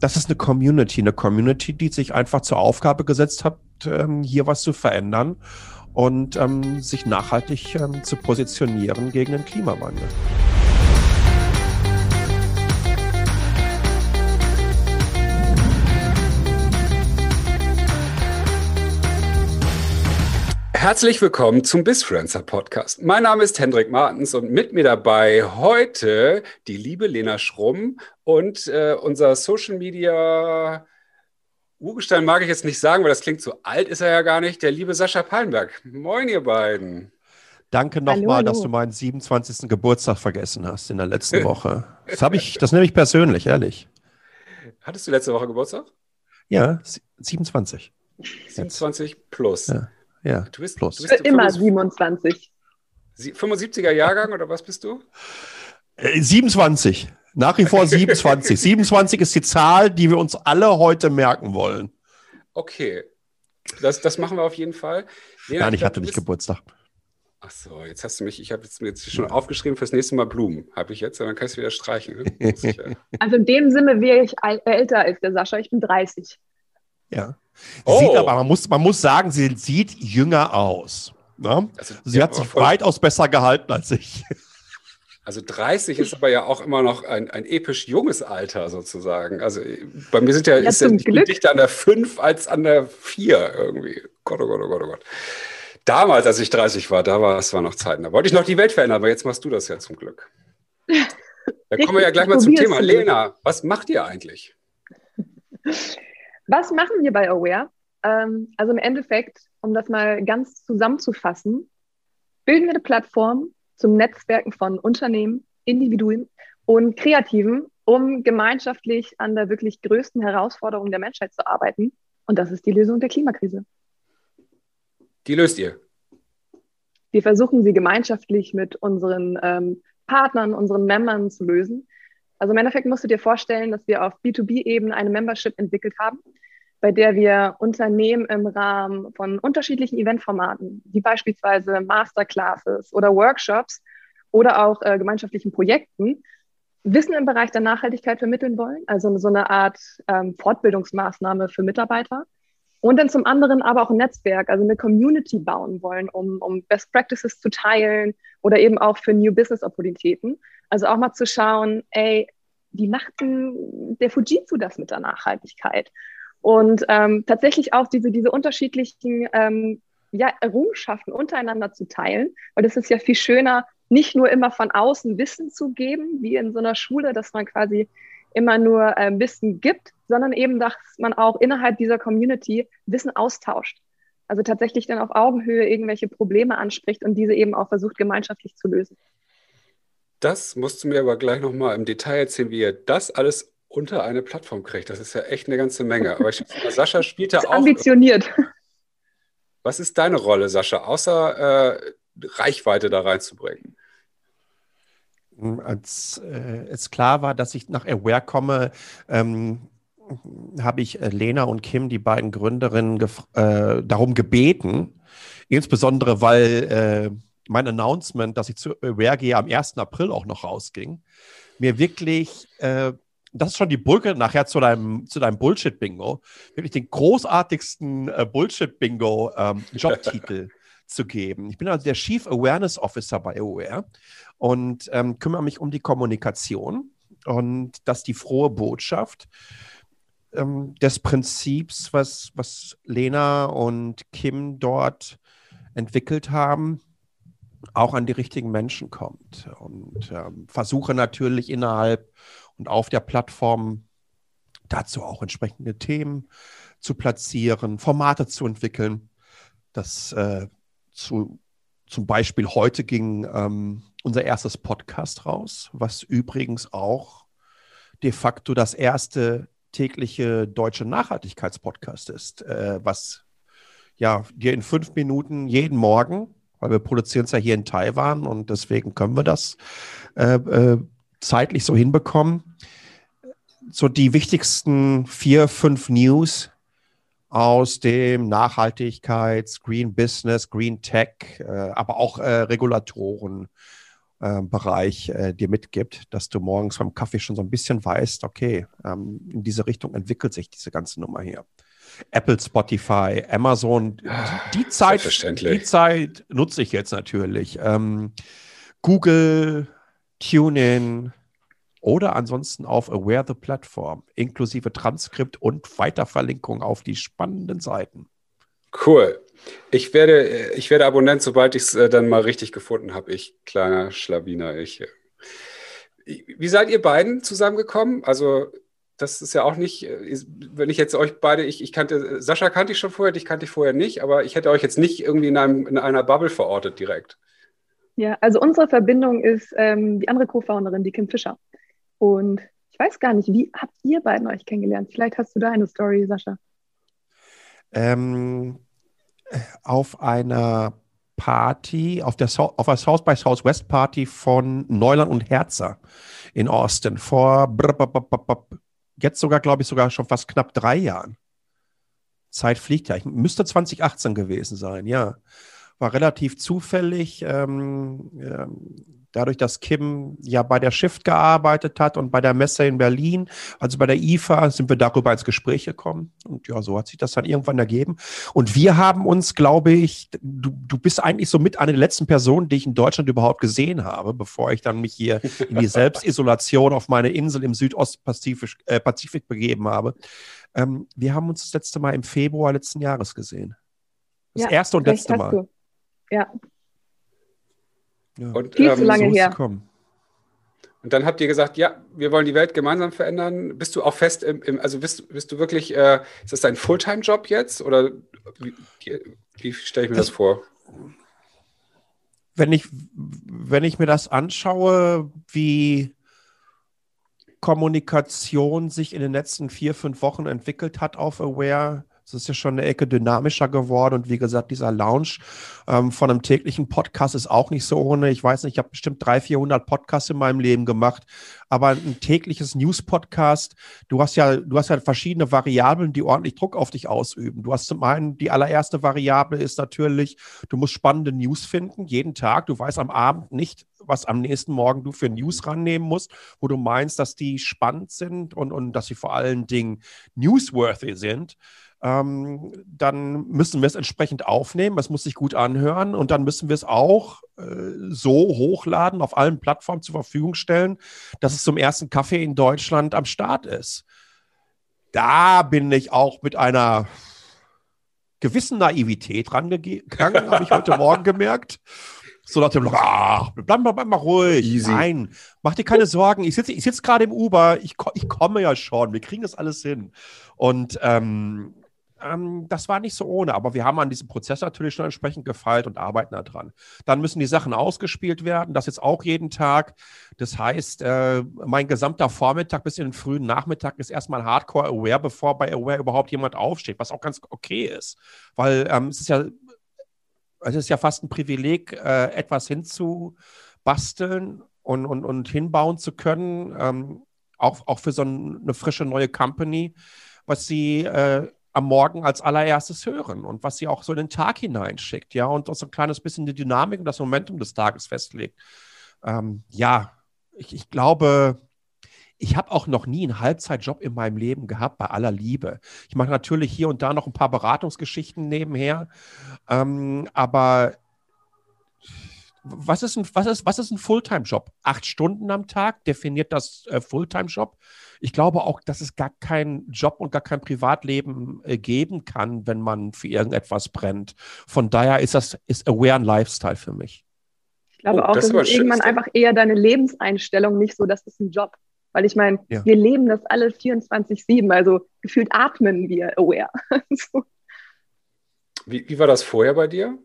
das ist eine Community, eine Community, die sich einfach zur Aufgabe gesetzt hat, ähm, hier was zu verändern und ähm, sich nachhaltig ähm, zu positionieren gegen den Klimawandel. Herzlich willkommen zum Bisfluencer Podcast. Mein Name ist Hendrik Martens und mit mir dabei heute die liebe Lena Schrumm und äh, unser Social Media Urgestein mag ich jetzt nicht sagen, weil das klingt so alt, ist er ja gar nicht, der liebe Sascha Pallenberg. Moin, ihr beiden. Danke nochmal, dass du meinen 27. Geburtstag vergessen hast in der letzten Woche. Das habe ich, das nehme ich persönlich, ehrlich. Hattest du letzte Woche Geburtstag? Ja, 27. 27 jetzt. plus. Ja. Ja, du bist, plus. Du bist immer 27. 75er Jahrgang oder was bist du? 27. Äh, Nach wie vor 27. 27 ist die Zahl, die wir uns alle heute merken wollen. Okay. Das, das machen wir auf jeden Fall. Lena, Nein, ich, hatte nicht Geburtstag. Ach so, jetzt hast du mich, ich habe jetzt mir jetzt schon aufgeschrieben fürs nächste Mal Blumen. Habe ich jetzt, aber dann kannst du wieder streichen. Ne? also in dem Sinne wäre ich älter als der Sascha. Ich bin 30. Ja. Oh. Sieht aber, man muss, man muss sagen, sie sieht jünger aus. Ne? Also, sie ja, hat sich weitaus besser gehalten als ich. Also 30 ist aber ja auch immer noch ein, ein episch junges Alter sozusagen. Also bei mir sind ja, ja ist ja, ich bin dichter an der 5 als an der 4 irgendwie. Gott, oh Gott, oh Gott, oh Gott. Damals, als ich 30 war, da war es war noch Zeiten. Da wollte ich noch die Welt verändern, aber jetzt machst du das ja zum Glück. Da kommen wir ja gleich mal zum Thema. Lena, was macht ihr eigentlich? Was machen wir bei Aware? Ähm, also im Endeffekt, um das mal ganz zusammenzufassen, bilden wir eine Plattform zum Netzwerken von Unternehmen, Individuen und Kreativen, um gemeinschaftlich an der wirklich größten Herausforderung der Menschheit zu arbeiten. Und das ist die Lösung der Klimakrise. Die löst ihr? Wir versuchen sie gemeinschaftlich mit unseren ähm, Partnern, unseren Membern zu lösen. Also im Endeffekt musst du dir vorstellen, dass wir auf B2B-Ebene eine Membership entwickelt haben, bei der wir Unternehmen im Rahmen von unterschiedlichen Eventformaten, wie beispielsweise Masterclasses oder Workshops oder auch äh, gemeinschaftlichen Projekten, Wissen im Bereich der Nachhaltigkeit vermitteln wollen, also so eine Art ähm, Fortbildungsmaßnahme für Mitarbeiter. Und dann zum anderen aber auch ein Netzwerk, also eine Community bauen wollen, um, um Best Practices zu teilen oder eben auch für New Business Opportunitäten. Also auch mal zu schauen, ey, wie macht denn der Fujitsu das mit der Nachhaltigkeit? Und ähm, tatsächlich auch diese, diese unterschiedlichen ähm, ja, Errungenschaften untereinander zu teilen, weil das ist ja viel schöner, nicht nur immer von außen Wissen zu geben, wie in so einer Schule, dass man quasi immer nur äh, Wissen gibt, sondern eben, dass man auch innerhalb dieser Community Wissen austauscht. Also tatsächlich dann auf Augenhöhe irgendwelche Probleme anspricht und diese eben auch versucht, gemeinschaftlich zu lösen. Das musst du mir aber gleich nochmal im Detail erzählen, wie ihr das alles unter eine Plattform kriegt. Das ist ja echt eine ganze Menge. Aber ich Sascha spielt ja auch. Ambitioniert. Was ist deine Rolle, Sascha, außer äh, Reichweite da reinzubringen? Als äh, es klar war, dass ich nach Aware komme, ähm, habe ich äh, Lena und Kim, die beiden Gründerinnen, äh, darum gebeten, insbesondere weil äh, mein Announcement, dass ich zu Aware gehe, am 1. April auch noch rausging, mir wirklich äh, das ist schon die Brücke nachher zu deinem, zu deinem Bullshit-Bingo, wirklich den großartigsten äh, Bullshit-Bingo-Jobtitel ähm, zu geben. Ich bin also der Chief Awareness Officer bei OER und ähm, kümmere mich um die Kommunikation. Und das ist die frohe Botschaft ähm, des Prinzips, was, was Lena und Kim dort entwickelt haben, auch an die richtigen Menschen kommt. Und ähm, versuche natürlich innerhalb und auf der Plattform dazu auch entsprechende Themen zu platzieren, Formate zu entwickeln. Das äh, zu, zum Beispiel heute ging ähm, unser erstes Podcast raus, was übrigens auch de facto das erste tägliche deutsche Nachhaltigkeitspodcast ist, äh, was ja dir in fünf Minuten jeden Morgen, weil wir produzieren es ja hier in Taiwan und deswegen können wir das äh, äh zeitlich so hinbekommen, so die wichtigsten vier, fünf News aus dem Nachhaltigkeits-, Green Business, Green Tech, äh, aber auch äh, Regulatoren äh, Bereich äh, dir mitgibt, dass du morgens beim Kaffee schon so ein bisschen weißt, okay, ähm, in diese Richtung entwickelt sich diese ganze Nummer hier. Apple, Spotify, Amazon, die Zeit, die Zeit nutze ich jetzt natürlich. Ähm, Google, TuneIn oder ansonsten auf Aware the Platform, inklusive Transkript und Weiterverlinkung auf die spannenden Seiten. Cool. Ich werde, ich werde Abonnent, sobald ich es äh, dann mal richtig gefunden habe. Ich, kleiner Schlawiner, ich. Äh, wie seid ihr beiden zusammengekommen? Also, das ist ja auch nicht, äh, wenn ich jetzt euch beide, ich, ich kannte, Sascha kannte ich schon vorher, dich kannte ich vorher nicht, aber ich hätte euch jetzt nicht irgendwie in, einem, in einer Bubble verortet direkt. Ja, also unsere Verbindung ist ähm, die andere Co-Founderin, die Kim Fischer. Und ich weiß gar nicht, wie habt ihr beiden euch kennengelernt? Vielleicht hast du da eine Story, Sascha. Ähm, auf einer Party, auf der, so auf der South by Southwest Party von Neuland und Herzer in Austin vor jetzt sogar, glaube ich, sogar schon fast knapp drei Jahren. Zeit fliegt ja. Ich müsste 2018 gewesen sein, ja. War relativ zufällig. Ähm, ähm, dadurch, dass Kim ja bei der Shift gearbeitet hat und bei der Messe in Berlin, also bei der IFA, sind wir darüber ins Gespräch gekommen. Und ja, so hat sich das dann irgendwann ergeben. Und wir haben uns, glaube ich, du, du bist eigentlich so mit einer der letzten Personen, die ich in Deutschland überhaupt gesehen habe, bevor ich dann mich hier in die Selbstisolation auf meine Insel im Südostpazifik äh, Pazifik begeben habe. Ähm, wir haben uns das letzte Mal im Februar letzten Jahres gesehen. Das ja, erste und letzte Mal. Du. Ja, ja. Und, Viel ähm, zu lange so her. Und dann habt ihr gesagt, ja, wir wollen die Welt gemeinsam verändern. Bist du auch fest im, im also bist, bist du wirklich, äh, ist das dein Fulltime-Job jetzt? Oder wie, wie stelle ich mir das, das vor? Wenn ich, wenn ich mir das anschaue, wie Kommunikation sich in den letzten vier, fünf Wochen entwickelt hat auf Aware, es ist ja schon eine Ecke dynamischer geworden und wie gesagt, dieser Lounge ähm, von einem täglichen Podcast ist auch nicht so ohne. Ich weiß nicht, ich habe bestimmt 300, 400 Podcasts in meinem Leben gemacht, aber ein tägliches News-Podcast, du hast ja, du hast ja verschiedene Variablen, die ordentlich Druck auf dich ausüben. Du hast zum einen, die allererste Variable ist natürlich, du musst spannende News finden, jeden Tag. Du weißt am Abend nicht, was am nächsten Morgen du für News rannehmen musst, wo du meinst, dass die spannend sind und, und dass sie vor allen Dingen newsworthy sind ähm, dann müssen wir es entsprechend aufnehmen. Es muss sich gut anhören und dann müssen wir es auch äh, so hochladen, auf allen Plattformen zur Verfügung stellen, dass es zum ersten Kaffee in Deutschland am Start ist. Da bin ich auch mit einer gewissen Naivität rangegangen, habe ich heute Morgen gemerkt. So nach dem, ach, bleib mal, bleib mal ruhig. Easy. Nein, mach dir keine Sorgen. Ich sitze ich sitz gerade im Uber, ich, ich komme ja schon, wir kriegen das alles hin. Und ähm, ähm, das war nicht so ohne, aber wir haben an diesem Prozess natürlich schon entsprechend gefeilt und arbeiten daran. Dann müssen die Sachen ausgespielt werden, das jetzt auch jeden Tag. Das heißt, äh, mein gesamter Vormittag bis in den frühen Nachmittag ist erstmal Hardcore Aware, bevor bei Aware überhaupt jemand aufsteht, was auch ganz okay ist, weil ähm, es ist ja es ist ja fast ein Privileg, äh, etwas hinzubasteln und, und, und hinbauen zu können, ähm, auch, auch für so eine frische neue Company, was sie äh, am Morgen als allererstes hören und was sie auch so in den Tag hineinschickt, ja, und so ein kleines bisschen die Dynamik und das Momentum des Tages festlegt. Ähm, ja, ich, ich glaube, ich habe auch noch nie einen Halbzeitjob in meinem Leben gehabt, bei aller Liebe. Ich mache natürlich hier und da noch ein paar Beratungsgeschichten nebenher, ähm, aber was ist ein, was ist, was ist ein Fulltime-Job? Acht Stunden am Tag definiert das äh, Fulltime-Job ich glaube auch, dass es gar keinen Job und gar kein Privatleben äh, geben kann, wenn man für irgendetwas brennt. Von daher ist das ist Aware ein Lifestyle für mich. Ich glaube oh, auch, das, das ist irgendwann einfach eher deine Lebenseinstellung, nicht so, das ist ein Job. Weil ich meine, ja. wir leben das alle 24-7, also gefühlt atmen wir aware. so. wie, wie war das vorher bei dir?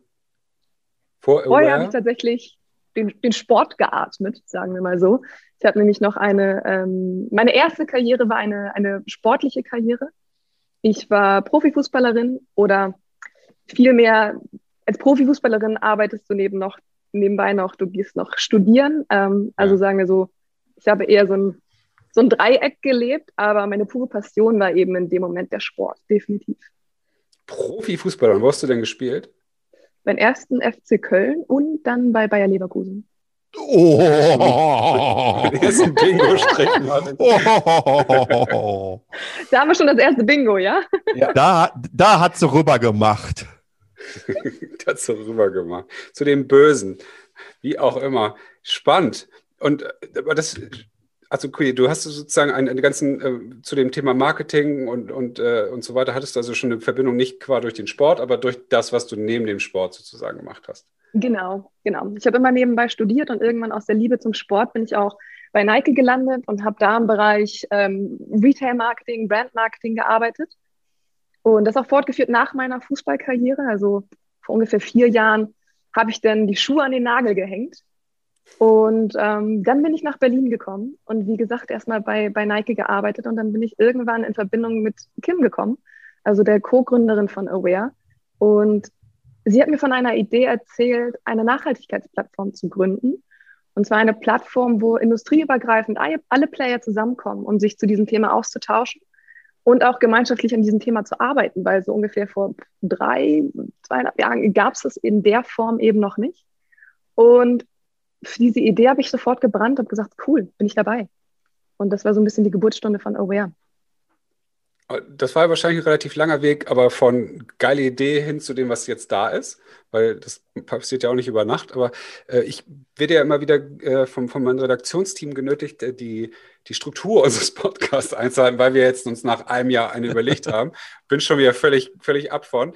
Vor vorher habe ich tatsächlich den, den Sport geatmet, sagen wir mal so. Ich habe nämlich noch eine, ähm, meine erste Karriere war eine, eine sportliche Karriere. Ich war Profifußballerin oder vielmehr als Profifußballerin arbeitest du neben noch, nebenbei noch, du gehst noch studieren. Ähm, also sagen wir so, ich habe eher so ein, so ein Dreieck gelebt, aber meine pure Passion war eben in dem Moment der Sport, definitiv. Profifußballer, wo hast du denn gespielt? Beim ersten FC Köln und dann bei Bayer Leverkusen. Oh. Den ersten Bingo-Strich Oh. Da haben wir schon das erste Bingo, ja? ja. Da, da hat sie rüber gemacht. da hat sie rüber gemacht. Zu dem Bösen. Wie auch immer. Spannend. Und aber das, also okay, du hast sozusagen einen, einen ganzen äh, zu dem Thema Marketing und, und, äh, und so weiter, hattest du also schon eine Verbindung nicht qua durch den Sport, aber durch das, was du neben dem Sport sozusagen gemacht hast. Genau, genau. Ich habe immer nebenbei studiert und irgendwann aus der Liebe zum Sport bin ich auch bei Nike gelandet und habe da im Bereich ähm, Retail-Marketing, Brand-Marketing gearbeitet. Und das auch fortgeführt nach meiner Fußballkarriere. Also vor ungefähr vier Jahren habe ich dann die Schuhe an den Nagel gehängt. Und ähm, dann bin ich nach Berlin gekommen und wie gesagt erstmal bei, bei Nike gearbeitet und dann bin ich irgendwann in Verbindung mit Kim gekommen, also der Co-Gründerin von Aware. Und sie hat mir von einer Idee erzählt, eine Nachhaltigkeitsplattform zu gründen. Und zwar eine Plattform, wo industrieübergreifend alle Player zusammenkommen, um sich zu diesem Thema auszutauschen und auch gemeinschaftlich an diesem Thema zu arbeiten, weil so ungefähr vor drei, zweieinhalb Jahren gab es das in der Form eben noch nicht. Und für diese Idee habe ich sofort gebrannt und gesagt, cool, bin ich dabei. Und das war so ein bisschen die Geburtsstunde von Aware. Das war wahrscheinlich ein relativ langer Weg, aber von geile Idee hin zu dem, was jetzt da ist, weil das passiert ja auch nicht über Nacht. Aber äh, ich werde ja immer wieder äh, vom, von meinem Redaktionsteam genötigt, äh, die, die Struktur unseres Podcasts einzuhalten, weil wir jetzt uns nach einem Jahr eine überlegt haben. Bin schon wieder völlig, völlig ab von.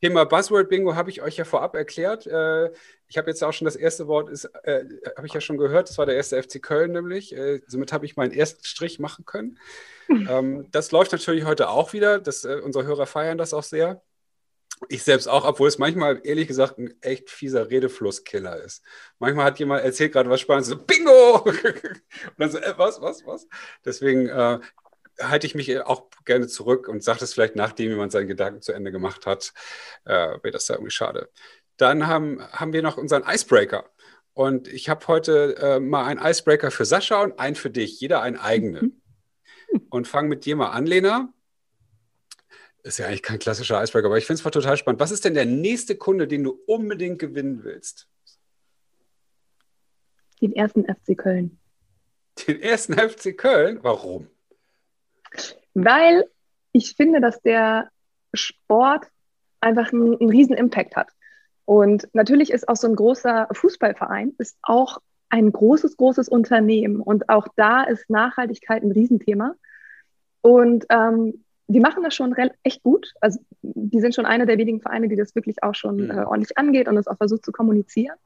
Thema Buzzword Bingo habe ich euch ja vorab erklärt. Äh, ich habe jetzt auch schon das erste Wort, ist, äh, habe ich ja schon gehört, das war der erste FC Köln nämlich. Äh, somit habe ich meinen ersten Strich machen können. ähm, das läuft natürlich heute auch wieder. Das, äh, unsere Hörer feiern das auch sehr. Ich selbst auch, obwohl es manchmal ehrlich gesagt ein echt fieser Redeflusskiller ist. Manchmal hat jemand erzählt gerade was Spannendes, so Bingo! Und dann so, äh, was, was, was? Deswegen äh, halte ich mich auch gerne zurück und sage das vielleicht nachdem jemand seinen Gedanken zu Ende gemacht hat. Äh, Wäre das da irgendwie schade. Dann haben, haben wir noch unseren Icebreaker. Und ich habe heute äh, mal einen Icebreaker für Sascha und einen für dich, jeder einen eigenen. Mhm. Und fange mit dir mal an, Lena. Ist ja eigentlich kein klassischer Icebreaker, aber ich finde es total spannend. Was ist denn der nächste Kunde, den du unbedingt gewinnen willst? Den ersten FC Köln. Den ersten FC Köln? Warum? Weil ich finde, dass der Sport einfach einen, einen riesen Impact hat. Und natürlich ist auch so ein großer Fußballverein ist auch ein großes, großes Unternehmen. Und auch da ist Nachhaltigkeit ein Riesenthema. Und ähm, die machen das schon echt gut. Also die sind schon einer der wenigen Vereine, die das wirklich auch schon äh, ordentlich angeht und es auch versucht zu kommunizieren.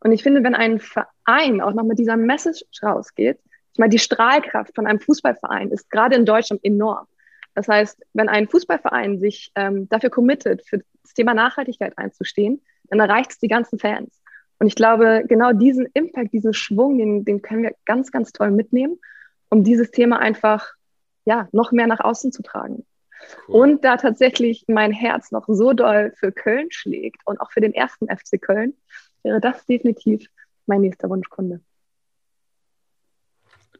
Und ich finde, wenn ein Verein auch noch mit dieser Message rausgeht, ich meine, die Strahlkraft von einem Fußballverein ist gerade in Deutschland enorm. Das heißt, wenn ein Fußballverein sich ähm, dafür committet, für das Thema Nachhaltigkeit einzustehen, dann erreicht es die ganzen Fans. Und ich glaube, genau diesen Impact, diesen Schwung, den, den können wir ganz, ganz toll mitnehmen, um dieses Thema einfach ja, noch mehr nach außen zu tragen. Cool. Und da tatsächlich mein Herz noch so doll für Köln schlägt und auch für den ersten FC Köln, wäre das definitiv mein nächster Wunschkunde.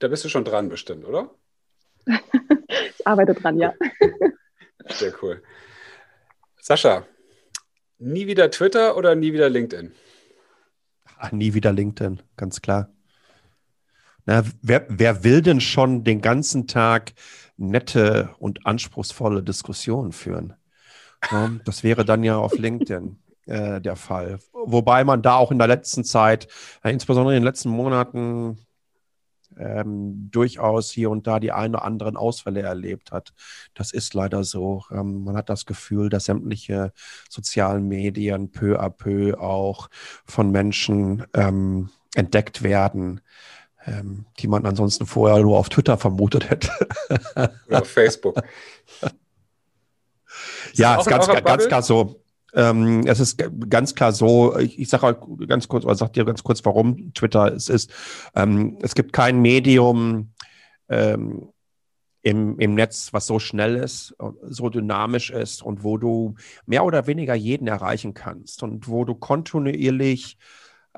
Da bist du schon dran bestimmt, oder? ich arbeite dran, ja. Sehr cool. Sascha, nie wieder Twitter oder nie wieder LinkedIn? Ach, nie wieder LinkedIn, ganz klar. Na, wer, wer will denn schon den ganzen Tag nette und anspruchsvolle Diskussionen führen? Das wäre dann ja auf LinkedIn äh, der Fall. Wobei man da auch in der letzten Zeit, äh, insbesondere in den letzten Monaten, ähm, durchaus hier und da die ein oder anderen Ausfälle erlebt hat. Das ist leider so. Ähm, man hat das Gefühl, dass sämtliche sozialen Medien peu à peu auch von Menschen ähm, entdeckt werden, ähm, die man ansonsten vorher nur auf Twitter vermutet hätte. Oder auf Facebook. ja, ist ganz, ganz klar so. Ähm, es ist ganz klar so, ich, ich sage ganz kurz, oder sag dir ganz kurz, warum Twitter es ist. Ähm, es gibt kein Medium ähm, im, im Netz, was so schnell ist, so dynamisch ist und wo du mehr oder weniger jeden erreichen kannst und wo du kontinuierlich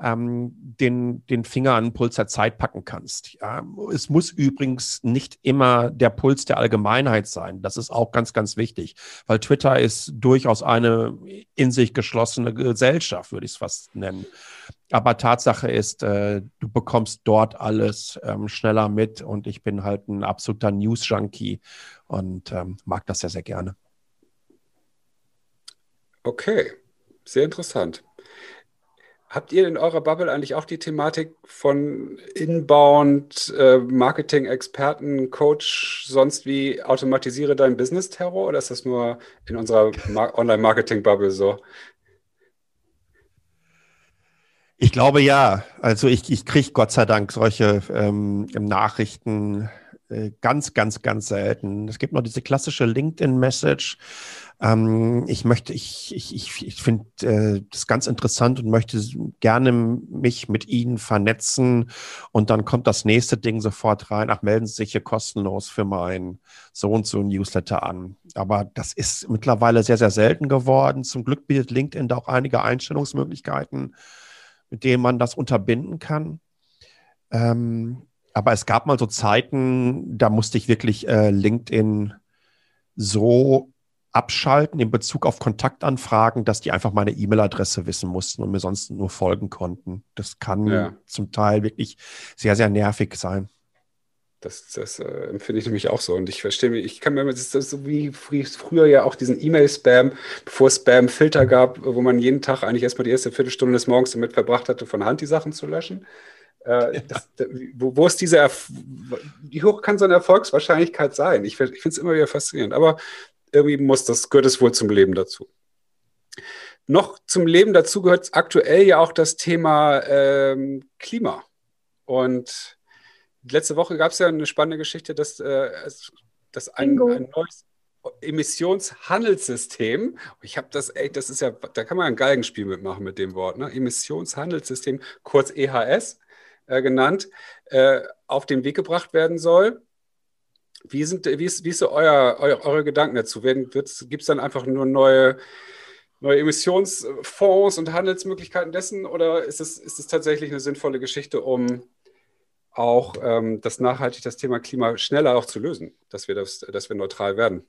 ähm, den, den Finger an den Puls der Zeit packen kannst. Ja, es muss übrigens nicht immer der Puls der Allgemeinheit sein. Das ist auch ganz, ganz wichtig, weil Twitter ist durchaus eine in sich geschlossene Gesellschaft, würde ich es fast nennen. Aber Tatsache ist, äh, du bekommst dort alles ähm, schneller mit und ich bin halt ein absoluter News-Junkie und ähm, mag das sehr, sehr gerne. Okay, sehr interessant. Habt ihr in eurer Bubble eigentlich auch die Thematik von Inbound, äh, Marketing-Experten, Coach, sonst wie automatisiere dein Business-Terror oder ist das nur in unserer Online-Marketing-Bubble so? Ich glaube ja. Also ich, ich kriege Gott sei Dank solche ähm, Nachrichten ganz, ganz, ganz selten. Es gibt noch diese klassische LinkedIn-Message. Ähm, ich möchte, ich, ich, ich, finde äh, das ganz interessant und möchte gerne mich mit Ihnen vernetzen. Und dann kommt das nächste Ding sofort rein. Ach, melden Sie sich hier kostenlos für mein so und so Newsletter an. Aber das ist mittlerweile sehr, sehr selten geworden. Zum Glück bietet LinkedIn da auch einige Einstellungsmöglichkeiten mit denen man das unterbinden kann. Ähm, aber es gab mal so Zeiten, da musste ich wirklich äh, LinkedIn so abschalten in Bezug auf Kontaktanfragen, dass die einfach meine E-Mail-Adresse wissen mussten und mir sonst nur folgen konnten. Das kann ja. zum Teil wirklich sehr, sehr nervig sein. Das, das äh, empfinde ich nämlich auch so. Und ich verstehe mich, ich kann mir, das ist so wie früher ja auch diesen E-Mail-Spam, bevor es Spam-Filter gab, wo man jeden Tag eigentlich erstmal die erste Viertelstunde des Morgens damit verbracht hatte, von Hand die Sachen zu löschen. Äh, das, wo, wo, ist diese, Erf wie hoch kann so eine Erfolgswahrscheinlichkeit sein? Ich, ich finde es immer wieder faszinierend. Aber irgendwie muss das, gehört es wohl zum Leben dazu. Noch zum Leben dazu gehört aktuell ja auch das Thema ähm, Klima. Und letzte Woche gab es ja eine spannende Geschichte, dass, äh, dass ein, ein neues Emissionshandelssystem, ich habe das, ey, das ist ja, da kann man ein Galgenspiel mitmachen mit dem Wort, ne? Emissionshandelssystem, kurz EHS äh, genannt, äh, auf den Weg gebracht werden soll. Wie, sind, wie, ist, wie ist so euer, euer, eure Gedanken dazu? Gibt es dann einfach nur neue, neue Emissionsfonds und Handelsmöglichkeiten dessen oder ist es, ist es tatsächlich eine sinnvolle Geschichte, um auch ähm, das nachhaltig das Thema Klima schneller auch zu lösen, dass wir, das, dass wir neutral werden.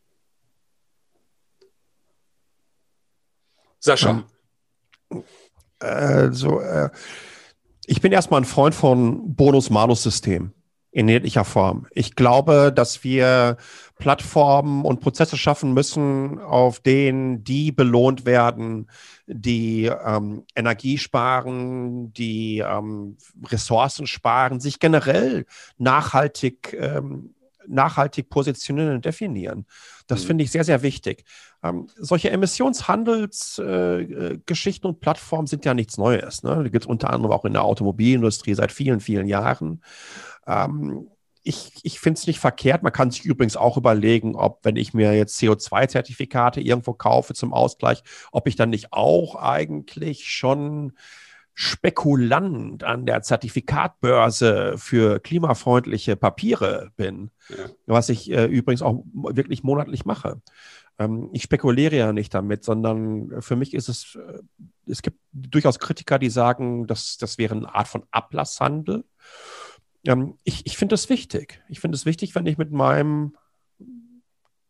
Sascha. Also, äh, ich bin erstmal ein Freund von Bonus-Malus-System in jeglicher Form. Ich glaube, dass wir Plattformen und Prozesse schaffen müssen, auf denen die belohnt werden, die ähm, Energie sparen, die ähm, Ressourcen sparen, sich generell nachhaltig, ähm, nachhaltig positionieren und definieren. Das mhm. finde ich sehr, sehr wichtig. Ähm, solche Emissionshandelsgeschichten äh, und Plattformen sind ja nichts Neues. Ne? Die gibt es unter anderem auch in der Automobilindustrie seit vielen, vielen Jahren. Ähm, ich, ich finde es nicht verkehrt. Man kann sich übrigens auch überlegen, ob, wenn ich mir jetzt CO2-Zertifikate irgendwo kaufe zum Ausgleich, ob ich dann nicht auch eigentlich schon Spekulant an der Zertifikatbörse für klimafreundliche Papiere bin, ja. was ich äh, übrigens auch wirklich monatlich mache. Ähm, ich spekuliere ja nicht damit, sondern für mich ist es, äh, es gibt durchaus Kritiker, die sagen, dass das wäre eine Art von Ablasshandel ähm, ich ich finde es wichtig. Ich finde es wichtig, wenn ich mit meinem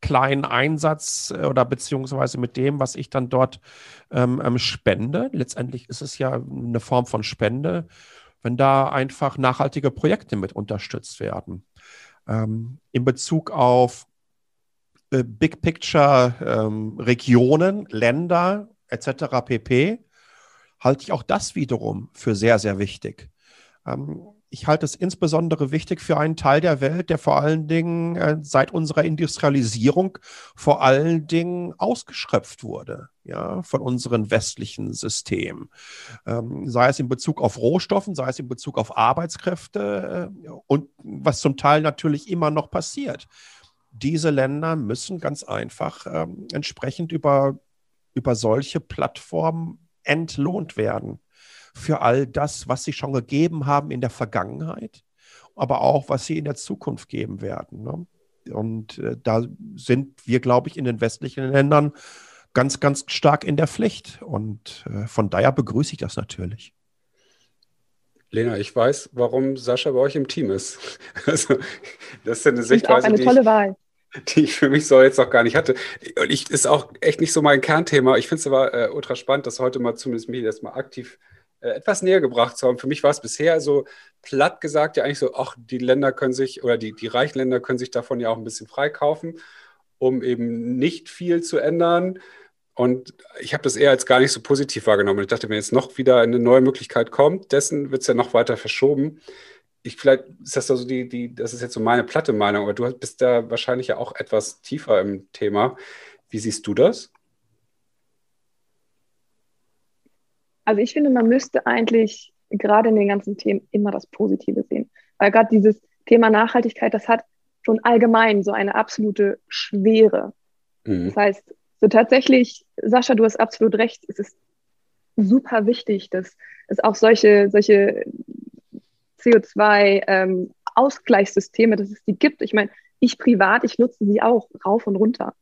kleinen Einsatz äh, oder beziehungsweise mit dem, was ich dann dort ähm, ähm, spende, letztendlich ist es ja eine Form von Spende, wenn da einfach nachhaltige Projekte mit unterstützt werden. Ähm, in Bezug auf äh, Big Picture ähm, Regionen, Länder etc. pp, halte ich auch das wiederum für sehr, sehr wichtig. Ähm, ich halte es insbesondere wichtig für einen Teil der Welt, der vor allen Dingen äh, seit unserer Industrialisierung vor allen Dingen ausgeschöpft wurde, ja, von unseren westlichen Systemen. Ähm, sei es in Bezug auf Rohstoffen, sei es in Bezug auf Arbeitskräfte äh, und was zum Teil natürlich immer noch passiert. Diese Länder müssen ganz einfach ähm, entsprechend über, über solche Plattformen entlohnt werden für all das, was sie schon gegeben haben in der Vergangenheit, aber auch, was sie in der Zukunft geben werden. Ne? Und äh, da sind wir, glaube ich, in den westlichen Ländern ganz, ganz stark in der Pflicht. Und äh, von daher begrüße ich das natürlich. Lena, ich weiß, warum Sascha bei euch im Team ist. Also, das ist eine Sichtweise. Auch eine tolle ich, Wahl. Die ich für mich so jetzt noch gar nicht hatte. Und ich ist auch echt nicht so mein Kernthema. Ich finde es aber äh, ultra spannend, dass heute mal zumindest mich das mal aktiv äh, etwas näher gebracht zu haben. Für mich war es bisher so platt gesagt, ja eigentlich so, ach, die Länder können sich oder die, die reichen Länder können sich davon ja auch ein bisschen freikaufen, um eben nicht viel zu ändern. Und ich habe das eher als gar nicht so positiv wahrgenommen. Ich dachte, wenn jetzt noch wieder eine neue Möglichkeit kommt, dessen wird es ja noch weiter verschoben. Ich, vielleicht ist das also die, die, das ist jetzt so meine platte Meinung, aber du bist da wahrscheinlich ja auch etwas tiefer im Thema. Wie siehst du das? Also ich finde, man müsste eigentlich gerade in den ganzen Themen immer das Positive sehen. Weil gerade dieses Thema Nachhaltigkeit, das hat schon allgemein so eine absolute Schwere. Mhm. Das heißt, so tatsächlich, Sascha, du hast absolut recht, es ist super wichtig, dass es auch solche, solche CO2-Ausgleichssysteme, ähm, dass es die gibt. Ich meine, ich privat, ich nutze sie auch rauf und runter.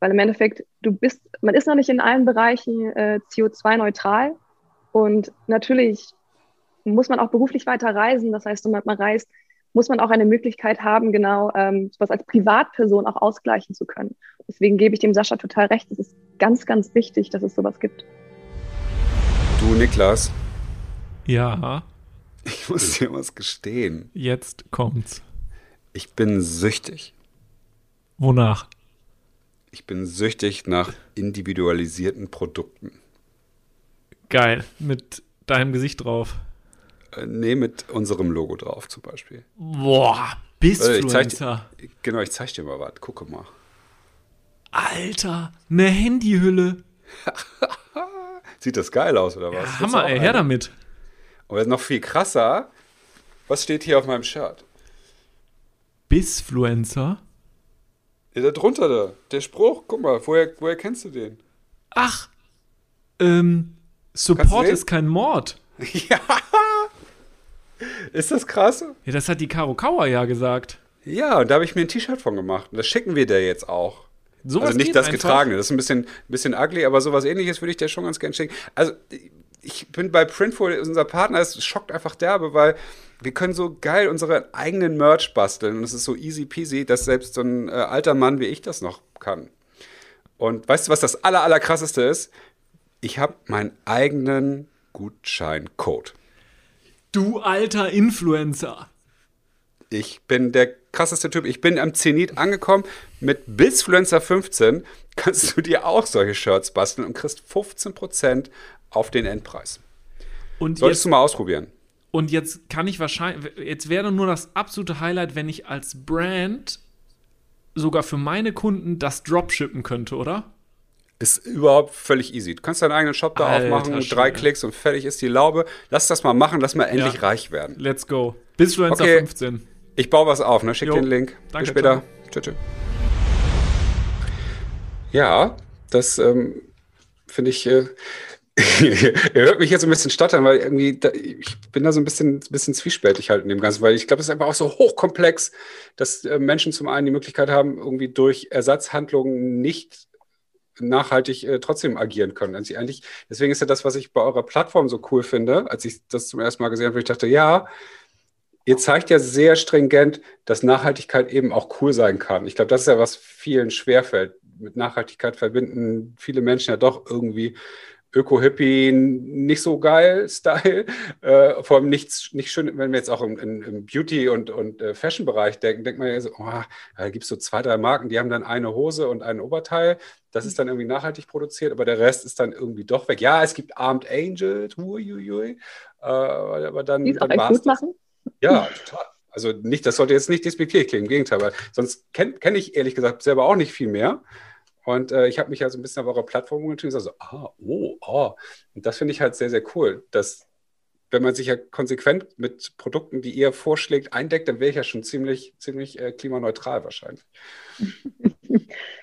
Weil im Endeffekt, du bist, man ist noch nicht in allen Bereichen äh, CO2-neutral. Und natürlich muss man auch beruflich weiter reisen. Das heißt, wenn man reist, muss man auch eine Möglichkeit haben, genau ähm, was als Privatperson auch ausgleichen zu können. Deswegen gebe ich dem Sascha total recht. Es ist ganz, ganz wichtig, dass es sowas gibt. Du, Niklas. Ja. Ich muss dir was gestehen. Jetzt kommt's. Ich bin süchtig. Wonach? Ich bin süchtig nach individualisierten Produkten. Geil. Mit deinem Gesicht drauf. Äh, nee, mit unserem Logo drauf zum Beispiel. Boah, Bissfluencer. Äh, genau, ich zeig dir mal was. Gucke mal. Alter, eine Handyhülle. Sieht das geil aus, oder was? Ja, Hammer, ey, her damit. Und noch viel krasser, was steht hier auf meinem Shirt? Bissfluencer? Ja, da drunter da. Der Spruch, guck mal, woher, woher kennst du den? Ach, ähm, Support ist kein Mord. Ja. Ist das krass? Ja, das hat die Karo Kauer ja gesagt. Ja, und da habe ich mir ein T-Shirt von gemacht. Und das schicken wir dir jetzt auch. Sowas also nicht das einfach. getragene, das ist ein bisschen, bisschen ugly, aber sowas ähnliches würde ich dir schon ganz gerne schicken. Also ich bin bei Printful, unser Partner, es schockt einfach derbe, weil wir können so geil unsere eigenen Merch basteln und es ist so easy peasy, dass selbst so ein äh, alter Mann wie ich das noch kann. Und weißt du, was das aller, aller krasseste ist? Ich habe meinen eigenen Gutscheincode. Du alter Influencer. Ich bin der krasseste Typ. Ich bin am Zenit angekommen. Mit Bizfluencer 15 kannst du dir auch solche Shirts basteln und kriegst 15% auf den Endpreis. Und Solltest jetzt, du mal ausprobieren. Und jetzt kann ich wahrscheinlich, jetzt wäre nur das absolute Highlight, wenn ich als Brand sogar für meine Kunden das Dropshippen könnte, oder? Ist überhaupt völlig easy. Du kannst deinen eigenen Shop da Alter, aufmachen, drei Klicks und fertig ist die Laube. Lass das mal machen, lass mal endlich ja. reich werden. Let's go. Bis Influencer okay. 15. Ich baue was auf, ne? Schick jo. den Link. Danke, Bis später. Tschüss. Tschö. Ja, das ähm, finde ich. Äh, Ihr hört mich jetzt ein bisschen stottern, weil irgendwie da, ich bin da so ein bisschen, bisschen zwiespältig halt in dem Ganzen, weil ich glaube, es ist einfach auch so hochkomplex, dass äh, Menschen zum einen die Möglichkeit haben, irgendwie durch Ersatzhandlungen nicht nachhaltig äh, trotzdem agieren können. Also eigentlich, deswegen ist ja das, was ich bei eurer Plattform so cool finde, als ich das zum ersten Mal gesehen habe, ich dachte, ja, ihr zeigt ja sehr stringent, dass Nachhaltigkeit eben auch cool sein kann. Ich glaube, das ist ja, was vielen schwerfällt. Mit Nachhaltigkeit verbinden viele Menschen ja doch irgendwie Öko-Hippie nicht so geil Style. Äh, vor allem nichts, nicht schön, wenn wir jetzt auch im, im Beauty- und, und äh, Fashion-Bereich denken, denkt man ja so, oh, da gibt es so zwei, drei Marken, die haben dann eine Hose und ein Oberteil. Das ist dann irgendwie nachhaltig produziert, aber der Rest ist dann irgendwie doch weg. Ja, es gibt Armed Angels, huiuiui, äh, aber dann, die dann gut machen. Ja, total. Also nicht, das sollte jetzt nicht despektierlich klingen, im Gegenteil, weil sonst kenne kenn ich ehrlich gesagt selber auch nicht viel mehr. Und äh, ich habe mich ja so ein bisschen auf eurer Plattform umgetrieben und so, ah, oh, oh. Und das finde ich halt sehr, sehr cool, dass wenn man sich ja konsequent mit Produkten, die ihr vorschlägt, eindeckt, dann wäre ich ja schon ziemlich, ziemlich äh, klimaneutral wahrscheinlich.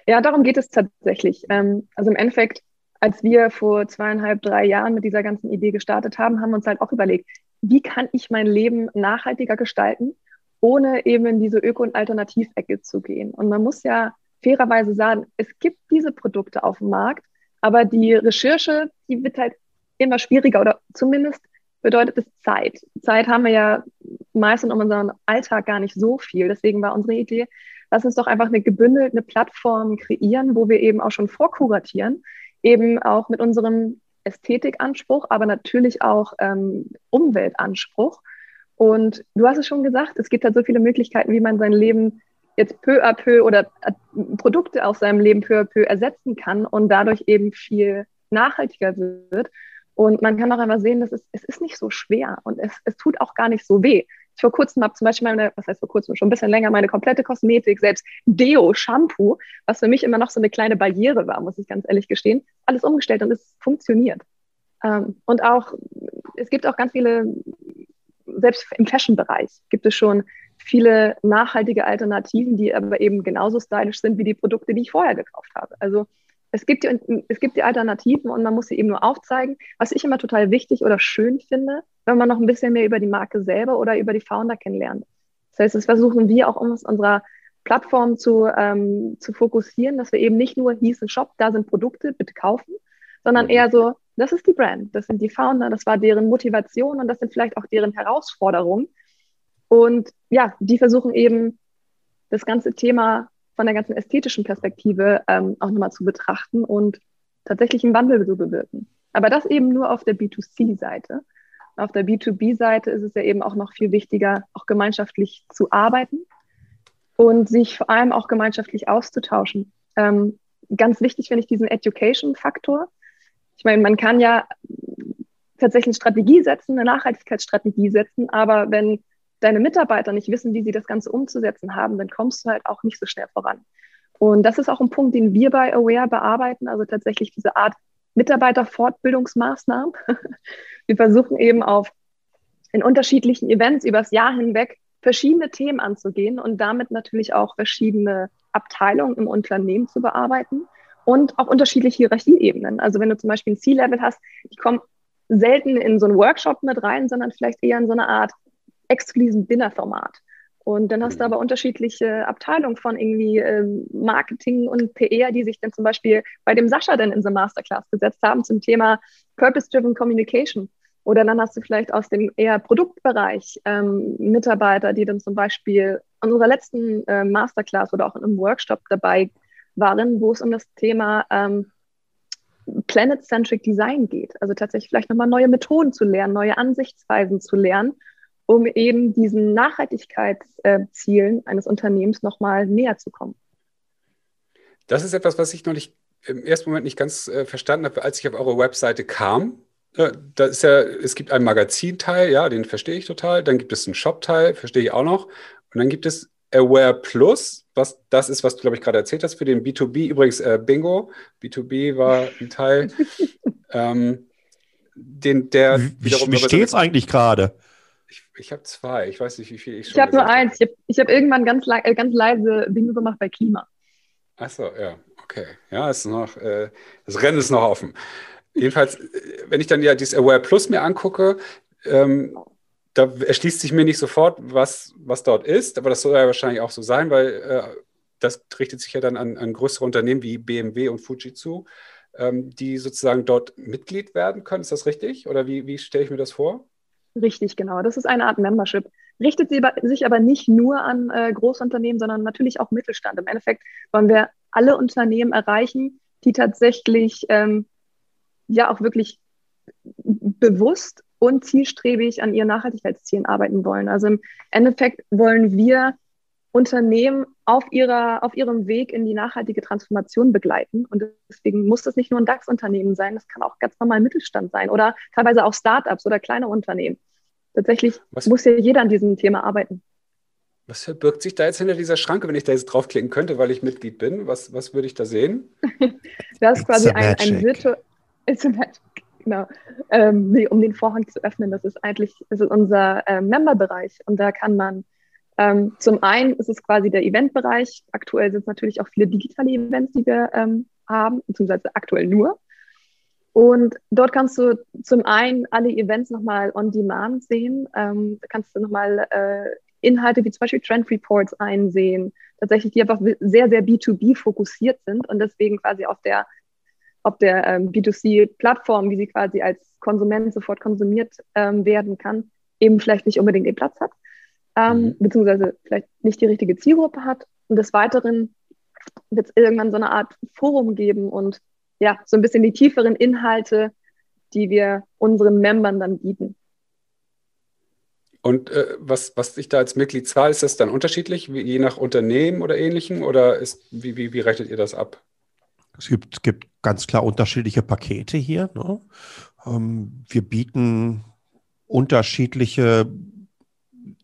Ja, darum geht es tatsächlich. Ähm, also im Endeffekt, als wir vor zweieinhalb, drei Jahren mit dieser ganzen Idee gestartet haben, haben wir uns halt auch überlegt, wie kann ich mein Leben nachhaltiger gestalten, ohne eben in diese Öko- und Alternativecke zu gehen. Und man muss ja fairerweise sagen, es gibt diese Produkte auf dem Markt, aber die Recherche, die wird halt immer schwieriger oder zumindest bedeutet es Zeit. Zeit haben wir ja meist in unserem Alltag gar nicht so viel. Deswegen war unsere Idee, lass uns doch einfach eine gebündelte Plattform kreieren, wo wir eben auch schon vorkuratieren, eben auch mit unserem Ästhetikanspruch, aber natürlich auch ähm, Umweltanspruch. Und du hast es schon gesagt, es gibt halt so viele Möglichkeiten, wie man sein Leben jetzt peu à peu oder äh, Produkte aus seinem Leben peu à peu ersetzen kann und dadurch eben viel nachhaltiger wird. Und man kann auch einmal sehen, dass es, es ist nicht so schwer und es, es tut auch gar nicht so weh. Ich vor kurzem habe zum Beispiel meine, was heißt vor kurzem, schon ein bisschen länger, meine komplette Kosmetik, selbst Deo, Shampoo, was für mich immer noch so eine kleine Barriere war, muss ich ganz ehrlich gestehen, alles umgestellt und es funktioniert. Ähm, und auch, es gibt auch ganz viele, selbst im Fashion-Bereich gibt es schon viele nachhaltige Alternativen, die aber eben genauso stylisch sind wie die Produkte, die ich vorher gekauft habe. Also es gibt, die, es gibt die Alternativen und man muss sie eben nur aufzeigen. Was ich immer total wichtig oder schön finde, wenn man noch ein bisschen mehr über die Marke selber oder über die Founder kennenlernt. Das heißt, das versuchen wir auch uns unserer Plattform zu, ähm, zu fokussieren, dass wir eben nicht nur hieß ein Shop, da sind Produkte, bitte kaufen, sondern eher so, das ist die Brand, das sind die Founder, das war deren Motivation und das sind vielleicht auch deren Herausforderungen. Und ja, die versuchen eben das ganze Thema von der ganzen ästhetischen Perspektive ähm, auch nochmal zu betrachten und tatsächlich einen Wandel zu bewirken. Aber das eben nur auf der B2C-Seite. Auf der B2B-Seite ist es ja eben auch noch viel wichtiger, auch gemeinschaftlich zu arbeiten und sich vor allem auch gemeinschaftlich auszutauschen. Ähm, ganz wichtig finde ich diesen Education-Faktor. Ich meine, man kann ja tatsächlich eine Strategie setzen, eine Nachhaltigkeitsstrategie setzen, aber wenn deine Mitarbeiter nicht wissen, wie sie das Ganze umzusetzen haben, dann kommst du halt auch nicht so schnell voran. Und das ist auch ein Punkt, den wir bei Aware bearbeiten, also tatsächlich diese Art Mitarbeiterfortbildungsmaßnahmen. wir versuchen eben auf in unterschiedlichen Events übers Jahr hinweg verschiedene Themen anzugehen und damit natürlich auch verschiedene Abteilungen im Unternehmen zu bearbeiten und auch unterschiedliche Hierarchieebenen. Also wenn du zum Beispiel ein C-Level hast, die kommen selten in so einen Workshop mit rein, sondern vielleicht eher in so eine Art exklusiven Dinnerformat. Und dann hast du mhm. aber unterschiedliche Abteilungen von irgendwie ähm, Marketing und PR, die sich dann zum Beispiel bei dem Sascha dann in so Masterclass gesetzt haben zum Thema Purpose-Driven Communication. Oder dann hast du vielleicht aus dem eher Produktbereich ähm, Mitarbeiter, die dann zum Beispiel in unserer letzten äh, Masterclass oder auch in einem Workshop dabei waren, wo es um das Thema ähm, Planet-Centric Design geht. Also tatsächlich vielleicht nochmal neue Methoden zu lernen, neue Ansichtsweisen zu lernen um eben diesen Nachhaltigkeitszielen eines Unternehmens nochmal näher zu kommen. Das ist etwas, was ich noch nicht im ersten Moment nicht ganz äh, verstanden habe, als ich auf eure Webseite kam. Äh, da ist ja, es gibt einen Magazinteil, ja, den verstehe ich total. Dann gibt es einen Shop-Teil, verstehe ich auch noch. Und dann gibt es Aware Plus, was das ist, was du, glaube ich, gerade erzählt hast für den B2B. Übrigens, äh, Bingo, B2B war ein Teil. ähm, den, der wie, wie steht es eigentlich gerade? Ich, habe zwei. Ich weiß nicht, wie viel ich schon. Ich habe nur eins. Ich habe hab irgendwann ganz, äh, ganz leise Dinge gemacht bei Klima. Achso, ja. Okay. Ja, ist noch, äh, das Rennen ist noch offen. Jedenfalls, äh, wenn ich dann ja dieses Aware Plus mir angucke, ähm, da erschließt sich mir nicht sofort, was, was dort ist, aber das soll ja wahrscheinlich auch so sein, weil äh, das richtet sich ja dann an, an größere Unternehmen wie BMW und Fujitsu, ähm, die sozusagen dort Mitglied werden können. Ist das richtig? Oder wie, wie stelle ich mir das vor? Richtig, genau. Das ist eine Art Membership. Richtet sich aber nicht nur an äh, Großunternehmen, sondern natürlich auch Mittelstand. Im Endeffekt wollen wir alle Unternehmen erreichen, die tatsächlich ähm, ja auch wirklich bewusst und zielstrebig an ihren Nachhaltigkeitszielen arbeiten wollen. Also im Endeffekt wollen wir Unternehmen auf, ihrer, auf ihrem Weg in die nachhaltige Transformation begleiten. Und deswegen muss das nicht nur ein DAX-Unternehmen sein, das kann auch ganz normal Mittelstand sein oder teilweise auch Startups oder kleine Unternehmen. Tatsächlich was, muss ja jeder an diesem Thema arbeiten. Was verbirgt sich da jetzt hinter dieser Schranke, wenn ich da jetzt draufklicken könnte, weil ich Mitglied bin? Was, was würde ich da sehen? das ist quasi ein, ein virtuell. Genau. Ähm, nee, um den Vorhang zu öffnen, das ist eigentlich das ist unser äh, Member-Bereich und da kann man ähm, zum einen ist es quasi der Eventbereich. Aktuell sind es natürlich auch viele digitale Events, die wir ähm, haben, beziehungsweise aktuell nur. Und dort kannst du zum einen alle Events nochmal on demand sehen. Ähm, da kannst du nochmal äh, Inhalte wie zum Beispiel Trend Reports einsehen, tatsächlich, die einfach sehr, sehr B2B fokussiert sind und deswegen quasi auf der, auf der ähm, B2C-Plattform, wie sie quasi als Konsument sofort konsumiert ähm, werden kann, eben vielleicht nicht unbedingt den Platz hat ähm, mhm. beziehungsweise vielleicht nicht die richtige Zielgruppe hat. Und des Weiteren wird es irgendwann so eine Art Forum geben und ja, so ein bisschen die tieferen Inhalte die wir unseren Membern dann bieten. Und äh, was, was ich da als Mitglied zahle, ist das dann unterschiedlich, wie, je nach Unternehmen oder ähnlichem? Oder ist, wie, wie, wie rechnet ihr das ab? Es gibt, gibt ganz klar unterschiedliche Pakete hier. Ne? Ähm, wir bieten unterschiedliche,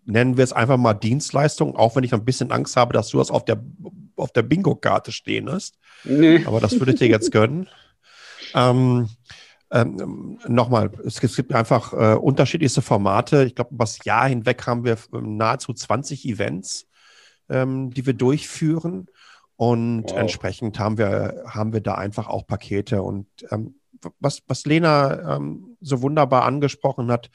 nennen wir es einfach mal Dienstleistungen, auch wenn ich ein bisschen Angst habe, dass du das auf der, auf der Bingo-Karte stehen hast. Nee. Aber das würde ich dir jetzt gönnen. Ähm, ähm, Nochmal, es, es, gibt einfach äh, unterschiedlichste Formate. Ich glaube, über das Jahr hinweg haben wir ähm, nahezu 20 Events, ähm, die wir durchführen. Und wow. entsprechend haben wir, haben wir da einfach auch Pakete. Und ähm, was, was Lena ähm, so wunderbar angesprochen hat,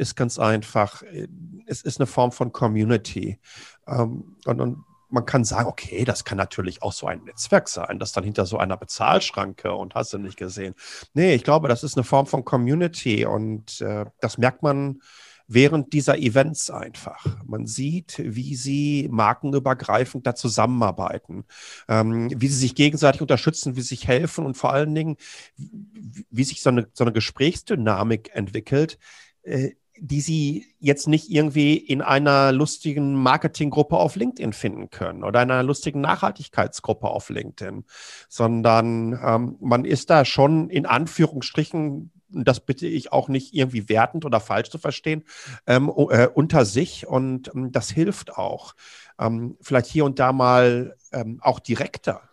ist ganz einfach, äh, es ist eine Form von Community. Ähm, und, und man kann sagen, okay, das kann natürlich auch so ein Netzwerk sein, das dann hinter so einer Bezahlschranke und hast du nicht gesehen. Nee, ich glaube, das ist eine Form von Community und äh, das merkt man während dieser Events einfach. Man sieht, wie sie markenübergreifend da zusammenarbeiten, ähm, wie sie sich gegenseitig unterstützen, wie sie sich helfen und vor allen Dingen, wie, sich so eine, so eine Gesprächsdynamik entwickelt, äh, die sie jetzt nicht irgendwie in einer lustigen Marketinggruppe auf LinkedIn finden können oder in einer lustigen Nachhaltigkeitsgruppe auf LinkedIn, sondern ähm, man ist da schon in Anführungsstrichen das bitte ich auch nicht irgendwie wertend oder falsch zu verstehen, ähm, äh, unter sich und ähm, das hilft auch. Ähm, vielleicht hier und da mal ähm, auch direkter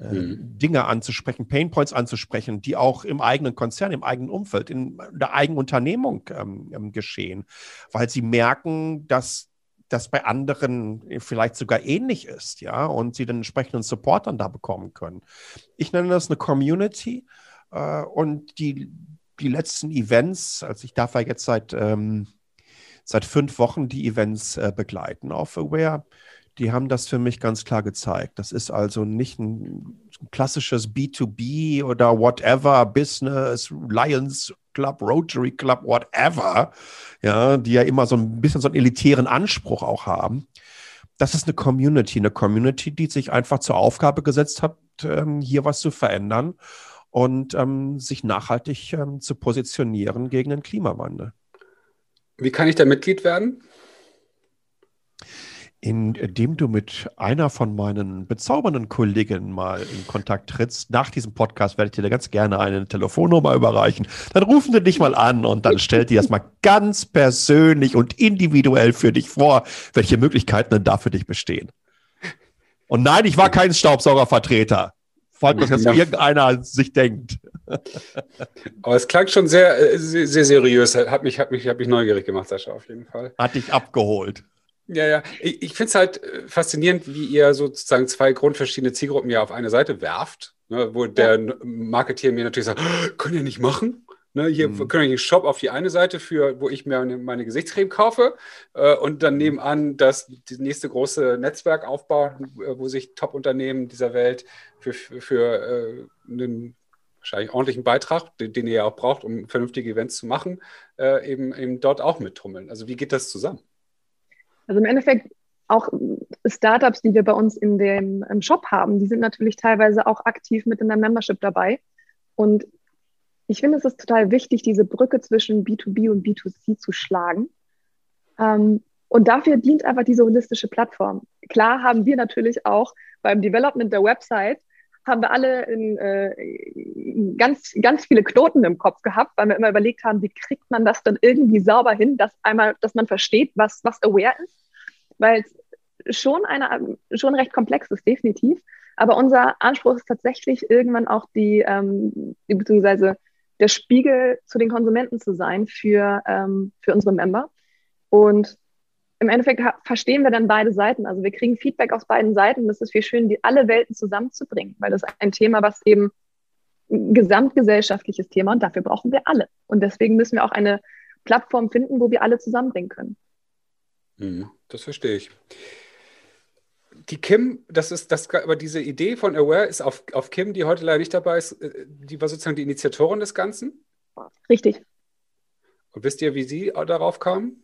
mhm. Dinge anzusprechen, Painpoints anzusprechen, die auch im eigenen Konzern, im eigenen Umfeld, in der eigenen Unternehmung ähm, ähm, geschehen, weil sie merken, dass das bei anderen vielleicht sogar ähnlich ist, ja, und sie den entsprechenden Support dann da bekommen können. Ich nenne das eine Community äh, und die, die letzten Events, also ich darf ja jetzt seit, ähm, seit fünf Wochen die Events äh, begleiten auf Aware, die haben das für mich ganz klar gezeigt. Das ist also nicht ein, klassisches B2B oder whatever, Business, Lions Club, Rotary Club, whatever, ja, die ja immer so ein bisschen so einen elitären Anspruch auch haben. Das ist eine Community, eine Community, die sich einfach zur Aufgabe gesetzt hat, ähm, hier was zu verändern und ähm, sich nachhaltig ähm, zu positionieren gegen den Klimawandel. Wie kann ich da Mitglied werden? Indem du mit einer von meinen bezaubernden Kolleginnen mal in Kontakt trittst. Nach diesem Podcast werde ich dir ganz gerne eine Telefonnummer überreichen. Dann rufen sie dich mal an und dann stellt dir das mal ganz persönlich und individuell für dich vor, welche Möglichkeiten denn da für dich bestehen. Und nein, ich war kein Staubsaugervertreter. Falls das jetzt ja. irgendeiner sich denkt. Aber es klang schon sehr, äh, sehr, sehr seriös. Hat mich, hat, mich, hat mich neugierig gemacht, Sascha, auf jeden Fall. Hat dich abgeholt. Ja, ja. Ich, ich finde es halt äh, faszinierend, wie ihr sozusagen zwei grundverschiedene Zielgruppen ja auf eine Seite werft, ne, wo der ja. Marketeer mir natürlich sagt, oh, können ihr nicht machen? Ne, hier mhm. können wir einen Shop auf die eine Seite für, wo ich mir meine, meine Gesichtscreme kaufe äh, und dann mhm. nebenan das die nächste große Netzwerk aufbauen, äh, wo sich Top-Unternehmen dieser Welt für, für, für äh, einen wahrscheinlich ordentlichen Beitrag, den, den, ihr ja auch braucht, um vernünftige Events zu machen, äh, eben, eben dort auch mittrummeln. Also wie geht das zusammen? Also im Endeffekt auch Startups, die wir bei uns in dem im Shop haben, die sind natürlich teilweise auch aktiv mit in der Membership dabei. Und ich finde, es ist total wichtig, diese Brücke zwischen B2B und B2C zu schlagen. Ähm, und dafür dient einfach diese holistische Plattform. Klar haben wir natürlich auch beim Development der Website haben wir alle in, äh, ganz, ganz viele Knoten im Kopf gehabt, weil wir immer überlegt haben, wie kriegt man das dann irgendwie sauber hin, dass einmal, dass man versteht, was, was Aware ist weil es schon, eine, schon recht komplex ist, definitiv. Aber unser Anspruch ist tatsächlich irgendwann auch die, ähm, beziehungsweise der Spiegel zu den Konsumenten zu sein für, ähm, für unsere Member. Und im Endeffekt verstehen wir dann beide Seiten. Also wir kriegen Feedback aus beiden Seiten. Das ist viel schön, die alle Welten zusammenzubringen, weil das ist ein Thema, was eben ein gesamtgesellschaftliches Thema und dafür brauchen wir alle. Und deswegen müssen wir auch eine Plattform finden, wo wir alle zusammenbringen können. Mhm. Das verstehe ich. Die Kim, das ist das, aber diese Idee von Aware ist auf, auf Kim, die heute leider nicht dabei ist, äh, die war sozusagen die Initiatorin des Ganzen. Richtig. Und wisst ihr, wie sie darauf kam?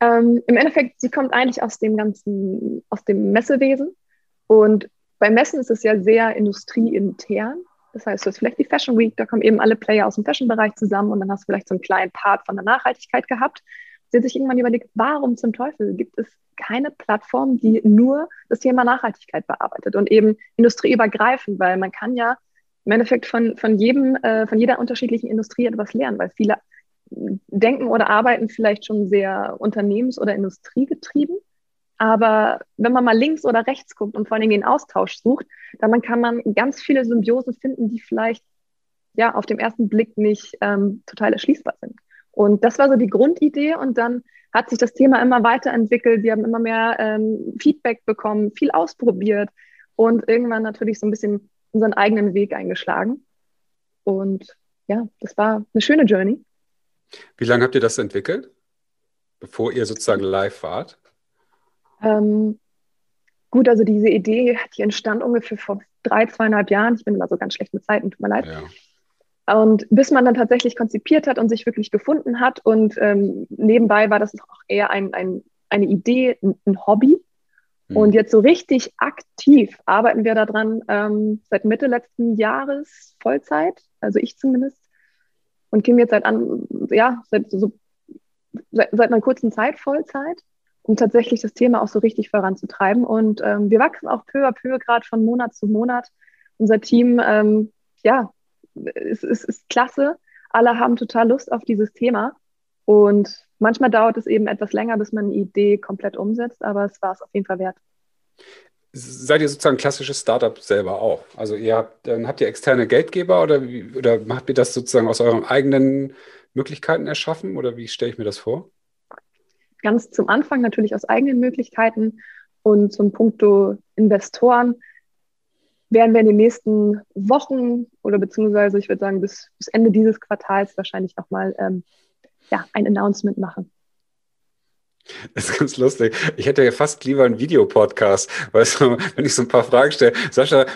Ähm, Im Endeffekt, sie kommt eigentlich aus dem ganzen, aus dem Messewesen. Und beim Messen ist es ja sehr industrieintern. Das heißt, du hast vielleicht die Fashion Week, da kommen eben alle Player aus dem Fashion-Bereich zusammen und dann hast du vielleicht so einen kleinen Part von der Nachhaltigkeit gehabt. Sie hat sich irgendwann überlegt, warum zum Teufel gibt es keine Plattform, die nur das Thema Nachhaltigkeit bearbeitet und eben industrieübergreifend, weil man kann ja im Endeffekt von, von jedem, äh, von jeder unterschiedlichen Industrie etwas lernen, weil viele denken oder arbeiten vielleicht schon sehr unternehmens- oder industriegetrieben. Aber wenn man mal links oder rechts guckt und vor allem den Austausch sucht, dann kann man ganz viele Symbiosen finden, die vielleicht ja auf dem ersten Blick nicht ähm, total erschließbar sind. Und das war so die Grundidee und dann hat sich das Thema immer weiterentwickelt. Wir haben immer mehr ähm, Feedback bekommen, viel ausprobiert und irgendwann natürlich so ein bisschen unseren eigenen Weg eingeschlagen. Und ja, das war eine schöne Journey. Wie lange habt ihr das entwickelt, bevor ihr sozusagen live wart? Ähm, gut, also diese Idee, die entstand ungefähr vor drei, zweieinhalb Jahren. Ich bin immer so ganz schlecht mit Zeiten, tut mir leid. Ja. Und bis man dann tatsächlich konzipiert hat und sich wirklich gefunden hat und ähm, nebenbei war das auch eher ein, ein, eine Idee, ein, Hobby. Mhm. Und jetzt so richtig aktiv arbeiten wir daran ähm, seit Mitte letzten Jahres Vollzeit, also ich zumindest. Und Kim jetzt seit, an, ja, seit, so, seit, seit einer kurzen Zeit Vollzeit, um tatsächlich das Thema auch so richtig voranzutreiben. Und ähm, wir wachsen auch peu à peu gerade von Monat zu Monat. Unser Team, ähm, ja, es, es ist klasse. Alle haben total Lust auf dieses Thema. Und manchmal dauert es eben etwas länger, bis man eine Idee komplett umsetzt, aber es war es auf jeden Fall wert. Seid ihr sozusagen klassisches Startup selber auch? Also ihr habt, dann habt ihr externe Geldgeber oder, oder macht ihr das sozusagen aus euren eigenen Möglichkeiten erschaffen oder wie stelle ich mir das vor? Ganz zum Anfang natürlich aus eigenen Möglichkeiten und zum Punkto Investoren werden wir in den nächsten Wochen oder beziehungsweise ich würde sagen bis, bis Ende dieses Quartals wahrscheinlich nochmal ähm, ja, ein Announcement machen. Das ist ganz lustig. Ich hätte ja fast lieber einen Videopodcast, weißt du, wenn ich so ein paar Fragen stelle. Sascha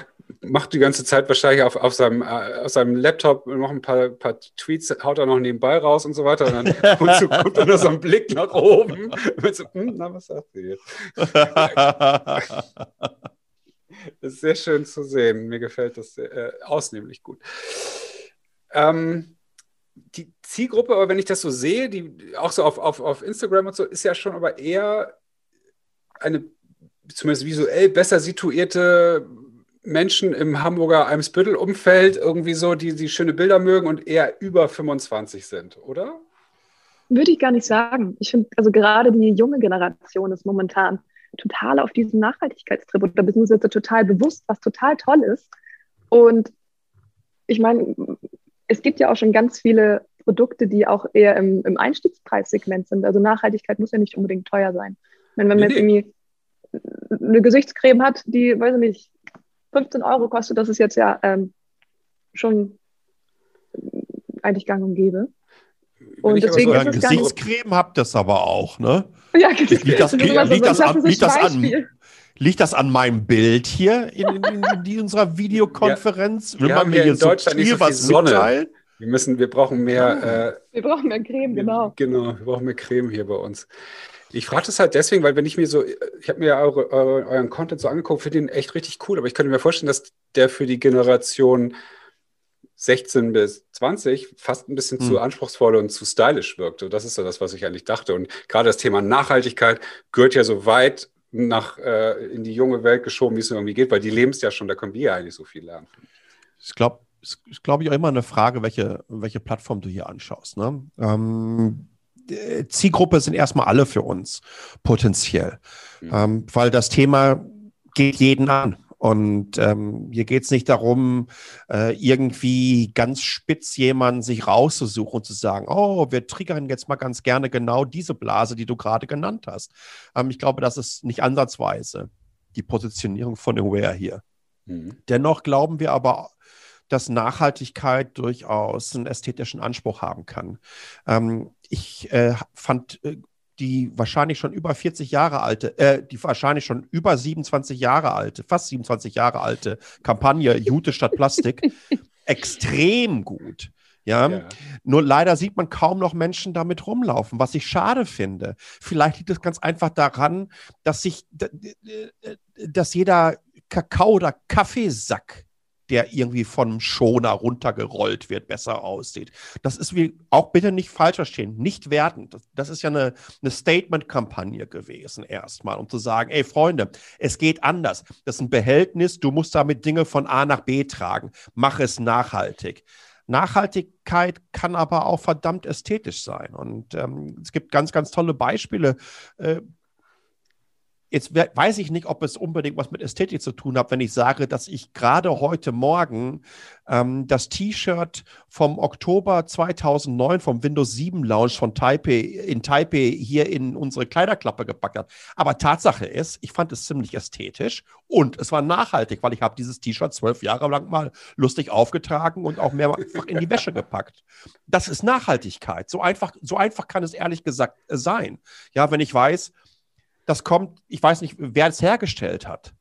macht die ganze Zeit wahrscheinlich auf, auf, seinem, äh, auf seinem Laptop noch ein paar, paar Tweets, haut er noch nebenbei raus und so weiter. Und dann und so kommt dann so ein Blick nach oben. Und so, hm, na, was sagt ihr jetzt? Das ist sehr schön zu sehen. Mir gefällt das äh, ausnehmlich gut. Ähm, die Zielgruppe, aber wenn ich das so sehe, die auch so auf, auf, auf Instagram und so, ist ja schon aber eher eine zumindest visuell besser situierte Menschen im Hamburger Eimsbüttel-Umfeld irgendwie so, die, die schöne Bilder mögen und eher über 25 sind, oder? Würde ich gar nicht sagen. Ich finde, also gerade die junge Generation ist momentan total auf diesem Nachhaltigkeitstrip oder beziehungsweise total bewusst, was total toll ist. Und ich meine, es gibt ja auch schon ganz viele Produkte, die auch eher im, im Einstiegspreissegment sind. Also Nachhaltigkeit muss ja nicht unbedingt teuer sein. Wenn man nee, jetzt irgendwie eine Gesichtscreme hat, die, weiß ich nicht, 15 Euro kostet, das ist jetzt ja ähm, schon eigentlich gang und gäbe. Und deswegen so ist es Gesichtscreme habt das aber auch, ne? Ja, das, liegt das, liegt das, an, liegt das an, Liegt das an meinem Bild hier in, in, in unserer Videokonferenz? Ja, wir haben hier in Deutschland nicht so viel Sonne. Mitteilen? Wir müssen, wir brauchen mehr. Äh, wir brauchen mehr Creme, genau. Genau, wir brauchen mehr Creme hier bei uns. Ich frage das halt deswegen, weil wenn ich mir so, ich habe mir ja eure, eure, euren Content so angeguckt, finde den echt richtig cool, aber ich könnte mir vorstellen, dass der für die Generation 16 bis 20 fast ein bisschen hm. zu anspruchsvoll und zu stylisch wirkte. Das ist so das, was ich eigentlich dachte. Und gerade das Thema Nachhaltigkeit gehört ja so weit nach, äh, in die junge Welt geschoben, wie es irgendwie geht, weil die leben es ja schon, da können wir ja eigentlich so viel lernen. Ich glaube, ist, glaube ich, auch immer eine Frage, welche, welche Plattform du hier anschaust. Ne? Ähm, Zielgruppe sind erstmal alle für uns potenziell, mhm. ähm, weil das Thema geht jeden an. Und ähm, hier geht es nicht darum, äh, irgendwie ganz spitz jemanden sich rauszusuchen und zu sagen, oh, wir triggern jetzt mal ganz gerne genau diese Blase, die du gerade genannt hast. Ähm, ich glaube, das ist nicht ansatzweise die Positionierung von Aware hier. Mhm. Dennoch glauben wir aber, dass Nachhaltigkeit durchaus einen ästhetischen Anspruch haben kann. Ähm, ich äh, fand äh, die wahrscheinlich schon über 40 Jahre alte, äh, die wahrscheinlich schon über 27 Jahre alte, fast 27 Jahre alte Kampagne Jute statt Plastik extrem gut. Ja? ja? nur leider sieht man kaum noch Menschen damit rumlaufen, was ich schade finde. Vielleicht liegt es ganz einfach daran, dass sich, dass jeder Kakao oder Kaffeesack der irgendwie vom Schoner runtergerollt wird, besser aussieht. Das ist wie, auch bitte nicht falsch verstehen, nicht wertend. Das, ist ja eine, eine Statement-Kampagne gewesen, erstmal, um zu sagen, ey Freunde, es geht anders. Das ist ein Behältnis, du musst damit Dinge von A nach B tragen. Mach es nachhaltig. Nachhaltigkeit kann aber auch verdammt ästhetisch sein. Und ähm, es gibt ganz, ganz tolle Beispiele. Äh, Jetzt weiß ich nicht, ob es unbedingt was mit Ästhetik zu tun hat, wenn ich sage, dass ich gerade heute Morgen ähm, das T-Shirt vom Oktober 2009 vom Windows 7 Launch von Taipei in Taipei hier in unsere Kleiderklappe gepackt habe. Aber Tatsache ist, ich fand es ziemlich ästhetisch und es war nachhaltig, weil ich habe dieses T-Shirt zwölf Jahre lang mal lustig aufgetragen und auch mehrfach in die Wäsche gepackt. Das ist Nachhaltigkeit. So einfach, so einfach kann es ehrlich gesagt sein. Ja, wenn ich weiß, das kommt, ich weiß nicht, wer es hergestellt hat.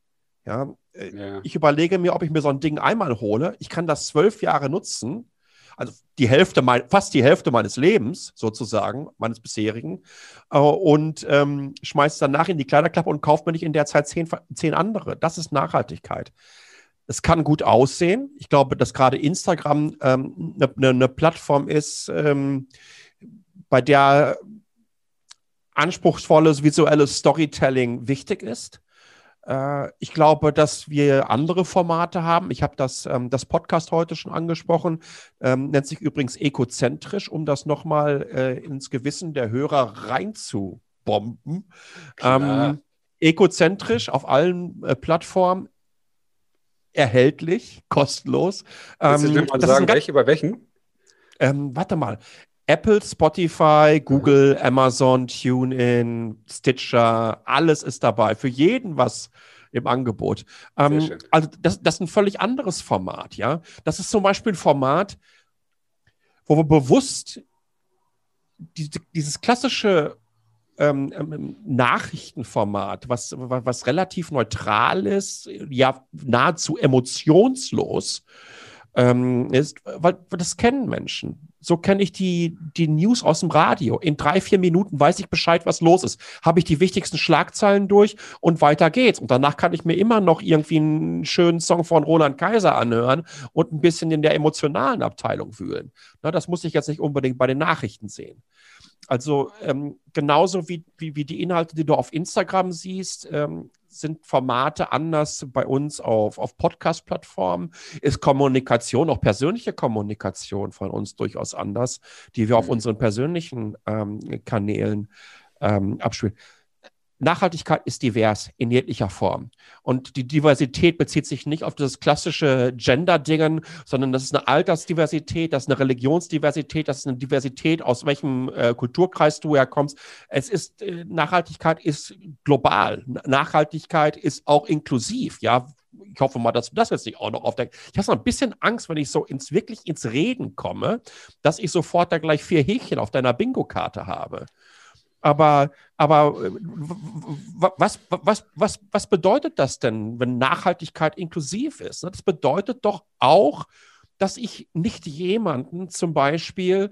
Ja, äh, ja, ich überlege mir, ob ich mir so ein Ding einmal hole. Ich kann das zwölf Jahre nutzen, also die Hälfte, mein, fast die Hälfte meines Lebens sozusagen, meines bisherigen, äh, und ähm, schmeiße es danach in die Kleiderklappe und kaufe mir nicht in der Zeit zehn, zehn andere. Das ist Nachhaltigkeit. Es kann gut aussehen. Ich glaube, dass gerade Instagram eine ähm, ne, ne, ne Plattform ist, ähm, bei der anspruchsvolles visuelles Storytelling wichtig ist. Äh, ich glaube, dass wir andere Formate haben. Ich habe das, ähm, das Podcast heute schon angesprochen, ähm, nennt sich übrigens ekozentrisch, um das nochmal äh, ins Gewissen der Hörer reinzubomben. Ähm, ekozentrisch auf allen äh, Plattformen erhältlich, kostenlos. Willst du ähm, mal sagen, welche, bei welchen? Ähm, warte mal. Apple, Spotify, Google, Amazon, TuneIn, Stitcher, alles ist dabei. Für jeden was im Angebot. Ähm, also das, das ist ein völlig anderes Format, ja. Das ist zum Beispiel ein Format, wo wir bewusst die, dieses klassische ähm, ähm, Nachrichtenformat, was, was relativ neutral ist, ja nahezu emotionslos ähm, ist, weil, weil das kennen Menschen so kenne ich die, die News aus dem Radio. In drei, vier Minuten weiß ich Bescheid, was los ist. Habe ich die wichtigsten Schlagzeilen durch und weiter geht's. Und danach kann ich mir immer noch irgendwie einen schönen Song von Roland Kaiser anhören und ein bisschen in der emotionalen Abteilung wühlen. Na, das muss ich jetzt nicht unbedingt bei den Nachrichten sehen. Also ähm, genauso wie, wie, wie die Inhalte, die du auf Instagram siehst, ähm, sind Formate anders bei uns auf, auf Podcast-Plattformen, ist Kommunikation, auch persönliche Kommunikation von uns durchaus anders, die wir auf mhm. unseren persönlichen ähm, Kanälen ähm, abspielen. Nachhaltigkeit ist divers in jeglicher Form. Und die Diversität bezieht sich nicht auf das klassische Gender-Dingen, sondern das ist eine Altersdiversität, das ist eine Religionsdiversität, das ist eine Diversität, aus welchem äh, Kulturkreis du herkommst. Es ist, äh, Nachhaltigkeit ist global. Nachhaltigkeit ist auch inklusiv, ja. Ich hoffe mal, dass du das jetzt nicht auch noch aufdeckst. Ich habe so ein bisschen Angst, wenn ich so ins, wirklich ins Reden komme, dass ich sofort da gleich vier Häkchen auf deiner Bingo-Karte habe. Aber, aber äh, was, was, was, was bedeutet das denn, wenn Nachhaltigkeit inklusiv ist? Das bedeutet doch auch, dass ich nicht jemanden zum Beispiel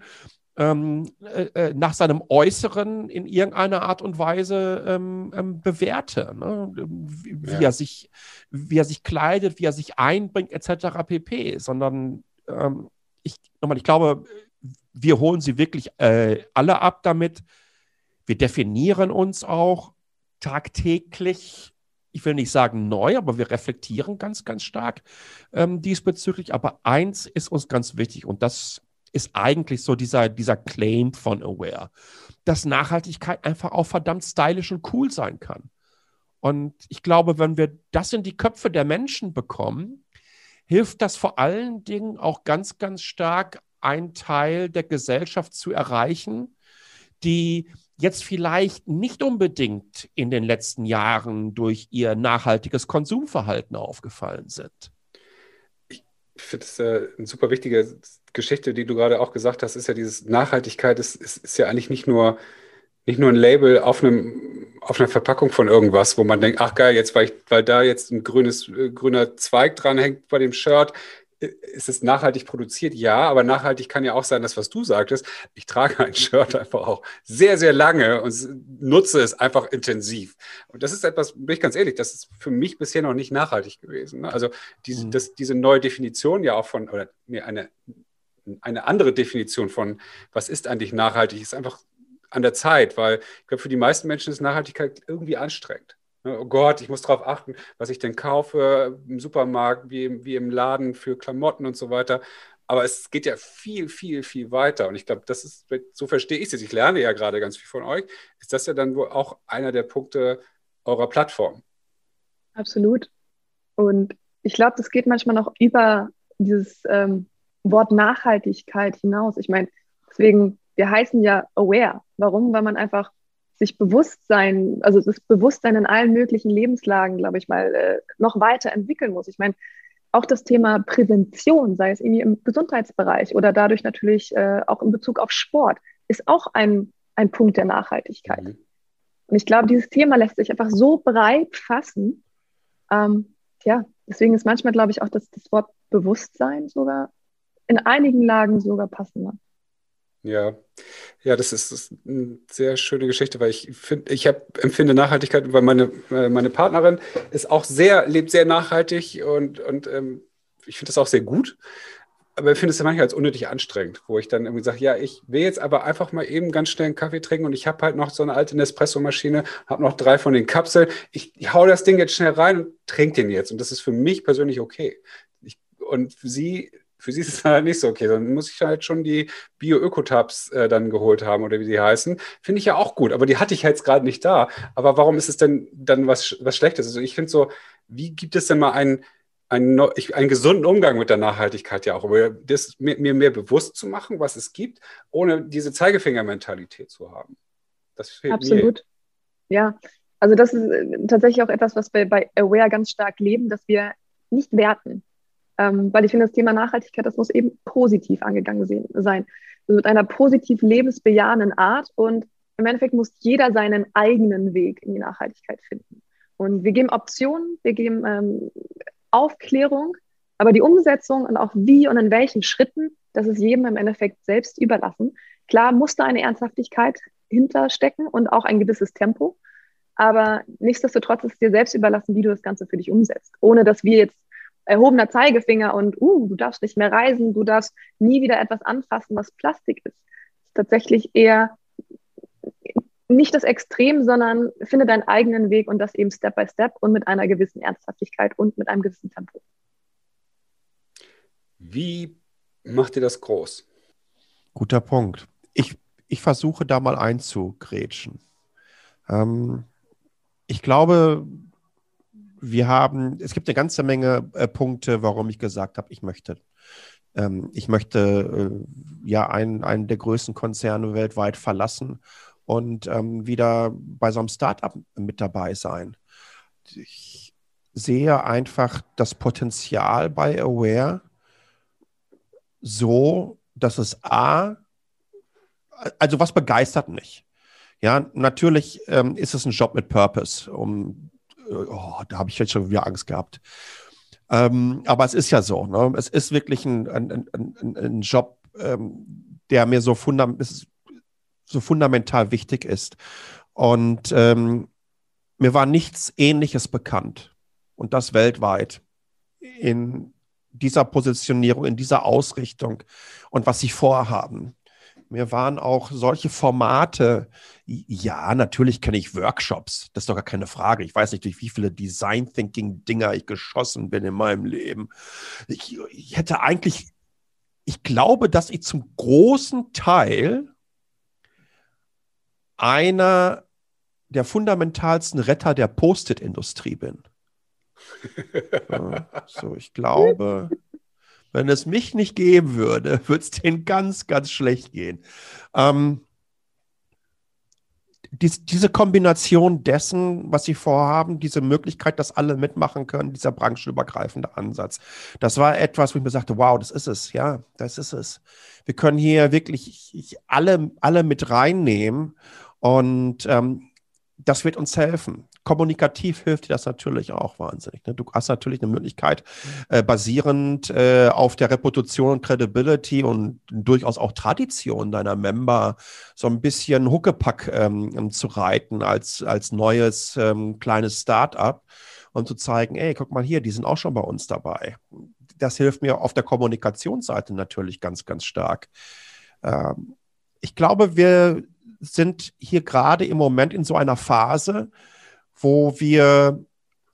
ähm, äh, äh, nach seinem Äußeren in irgendeiner Art und Weise ähm, ähm, bewerte. Ne? Wie, ja. er sich, wie er sich kleidet, wie er sich einbringt, etc. pp. Sondern ähm, ich, nochmal, ich glaube, wir holen sie wirklich äh, alle ab damit, wir definieren uns auch tagtäglich, ich will nicht sagen neu, aber wir reflektieren ganz, ganz stark ähm, diesbezüglich. Aber eins ist uns ganz wichtig und das ist eigentlich so dieser, dieser Claim von Aware, dass Nachhaltigkeit einfach auch verdammt stylisch und cool sein kann. Und ich glaube, wenn wir das in die Köpfe der Menschen bekommen, hilft das vor allen Dingen auch ganz, ganz stark, einen Teil der Gesellschaft zu erreichen, die jetzt vielleicht nicht unbedingt in den letzten Jahren durch ihr nachhaltiges Konsumverhalten aufgefallen sind. Ich finde es äh, eine super wichtige Geschichte, die du gerade auch gesagt hast, ist ja dieses Nachhaltigkeit, ist, ist, ist ja eigentlich nicht nur, nicht nur ein Label auf, einem, auf einer Verpackung von irgendwas, wo man denkt, ach geil, jetzt weil, ich, weil da jetzt ein grünes, äh, grüner Zweig dran hängt bei dem Shirt, ist es nachhaltig produziert? Ja, aber nachhaltig kann ja auch sein, dass was du sagtest, ich trage ein Shirt einfach auch sehr, sehr lange und nutze es einfach intensiv. Und das ist etwas, bin ich ganz ehrlich, das ist für mich bisher noch nicht nachhaltig gewesen. Ne? Also diese, mhm. das, diese neue Definition ja auch von, oder nee, eine, eine andere Definition von, was ist eigentlich nachhaltig, ist einfach an der Zeit, weil ich glaube, für die meisten Menschen ist Nachhaltigkeit irgendwie anstrengend. Oh Gott, ich muss darauf achten, was ich denn kaufe im Supermarkt, wie, wie im Laden für Klamotten und so weiter. Aber es geht ja viel, viel, viel weiter. Und ich glaube, das ist, so verstehe ich es. Ich lerne ja gerade ganz viel von euch. Ist das ja dann wohl auch einer der Punkte eurer Plattform? Absolut. Und ich glaube, das geht manchmal noch über dieses ähm, Wort Nachhaltigkeit hinaus. Ich meine, deswegen, wir heißen ja Aware. Warum? Weil man einfach sich Bewusstsein, also das Bewusstsein in allen möglichen Lebenslagen, glaube ich mal, äh, noch weiter entwickeln muss. Ich meine, auch das Thema Prävention, sei es irgendwie im Gesundheitsbereich oder dadurch natürlich äh, auch in Bezug auf Sport, ist auch ein, ein Punkt der Nachhaltigkeit. Mhm. Und ich glaube, dieses Thema lässt sich einfach so breit fassen. Ähm, ja, deswegen ist manchmal, glaube ich, auch das, das Wort Bewusstsein sogar in einigen Lagen sogar passender. Ja, ja, das ist, das ist eine sehr schöne Geschichte, weil ich finde, ich hab, empfinde Nachhaltigkeit, weil meine, äh, meine Partnerin ist auch sehr, lebt sehr nachhaltig und, und ähm, ich finde das auch sehr gut. Aber ich finde es ja manchmal als unnötig anstrengend, wo ich dann irgendwie sage, ja, ich will jetzt aber einfach mal eben ganz schnell einen Kaffee trinken und ich habe halt noch so eine alte Nespresso-Maschine, habe noch drei von den Kapseln. Ich, ich hau das Ding jetzt schnell rein und trinke den jetzt. Und das ist für mich persönlich okay. Ich, und sie für sie ist es halt nicht so okay. Dann muss ich halt schon die Bio-Ökotabs äh, dann geholt haben oder wie die heißen. Finde ich ja auch gut, aber die hatte ich jetzt gerade nicht da. Aber warum ist es denn dann was, was Schlechtes? Also ich finde so, wie gibt es denn mal einen, einen, einen gesunden Umgang mit der Nachhaltigkeit ja auch, aber das mir, mir mehr bewusst zu machen, was es gibt, ohne diese Zeigefinger-Mentalität zu haben. Das fehlt Absolut. Mir. Ja, also das ist äh, tatsächlich auch etwas, was wir bei Aware ganz stark leben, dass wir nicht werten. Ähm, weil ich finde, das Thema Nachhaltigkeit, das muss eben positiv angegangen sein. Also mit einer positiv lebensbejahenden Art und im Endeffekt muss jeder seinen eigenen Weg in die Nachhaltigkeit finden. Und wir geben Optionen, wir geben ähm, Aufklärung, aber die Umsetzung und auch wie und in welchen Schritten, das ist jedem im Endeffekt selbst überlassen. Klar muss da eine Ernsthaftigkeit hinterstecken und auch ein gewisses Tempo. Aber nichtsdestotrotz ist es dir selbst überlassen, wie du das Ganze für dich umsetzt. Ohne dass wir jetzt erhobener Zeigefinger und uh, du darfst nicht mehr reisen, du darfst nie wieder etwas anfassen, was Plastik ist. Das ist tatsächlich eher nicht das Extrem, sondern finde deinen eigenen Weg und das eben Step by Step und mit einer gewissen Ernsthaftigkeit und mit einem gewissen Tempo. Wie macht ihr das groß? Guter Punkt. Ich, ich versuche da mal einzugrätschen. Ähm, ich glaube, wir haben, es gibt eine ganze Menge äh, Punkte, warum ich gesagt habe, ich möchte. Ähm, ich möchte äh, ja einen, einen der größten Konzerne weltweit verlassen und ähm, wieder bei so einem Startup mit dabei sein. Ich sehe einfach das Potenzial bei Aware so, dass es A, also was begeistert mich? Ja, natürlich ähm, ist es ein Job mit Purpose, um oh, da habe ich jetzt schon wieder Angst gehabt. Ähm, aber es ist ja so, ne? es ist wirklich ein, ein, ein, ein Job, ähm, der mir so, fundam so, fundamental wichtig ist. Und ähm, mir war nichts Ähnliches bekannt und das weltweit in dieser Positionierung, in dieser Ausrichtung und was sie vorhaben. Mir waren auch solche Formate, ja, natürlich kenne ich Workshops, das ist doch gar keine Frage. Ich weiß nicht, durch wie viele Design Thinking Dinger ich geschossen bin in meinem Leben. Ich, ich hätte eigentlich, ich glaube, dass ich zum großen Teil einer der fundamentalsten Retter der Post-it-Industrie bin. so, ich glaube, wenn es mich nicht geben würde, würde es denen ganz, ganz schlecht gehen. Ähm, dies, diese Kombination dessen, was sie vorhaben, diese Möglichkeit, dass alle mitmachen können, dieser branchenübergreifende Ansatz, das war etwas, wo ich mir sagte, wow, das ist es, ja, das ist es. Wir können hier wirklich alle, alle mit reinnehmen und ähm, das wird uns helfen. Kommunikativ hilft dir das natürlich auch wahnsinnig. Ne? Du hast natürlich eine Möglichkeit, äh, basierend äh, auf der Reputation und Credibility und durchaus auch Tradition deiner Member so ein bisschen Huckepack ähm, zu reiten als, als neues ähm, kleines Start-up und zu zeigen, ey, guck mal hier, die sind auch schon bei uns dabei. Das hilft mir auf der Kommunikationsseite natürlich ganz, ganz stark. Ähm, ich glaube, wir sind hier gerade im Moment in so einer Phase, wo wir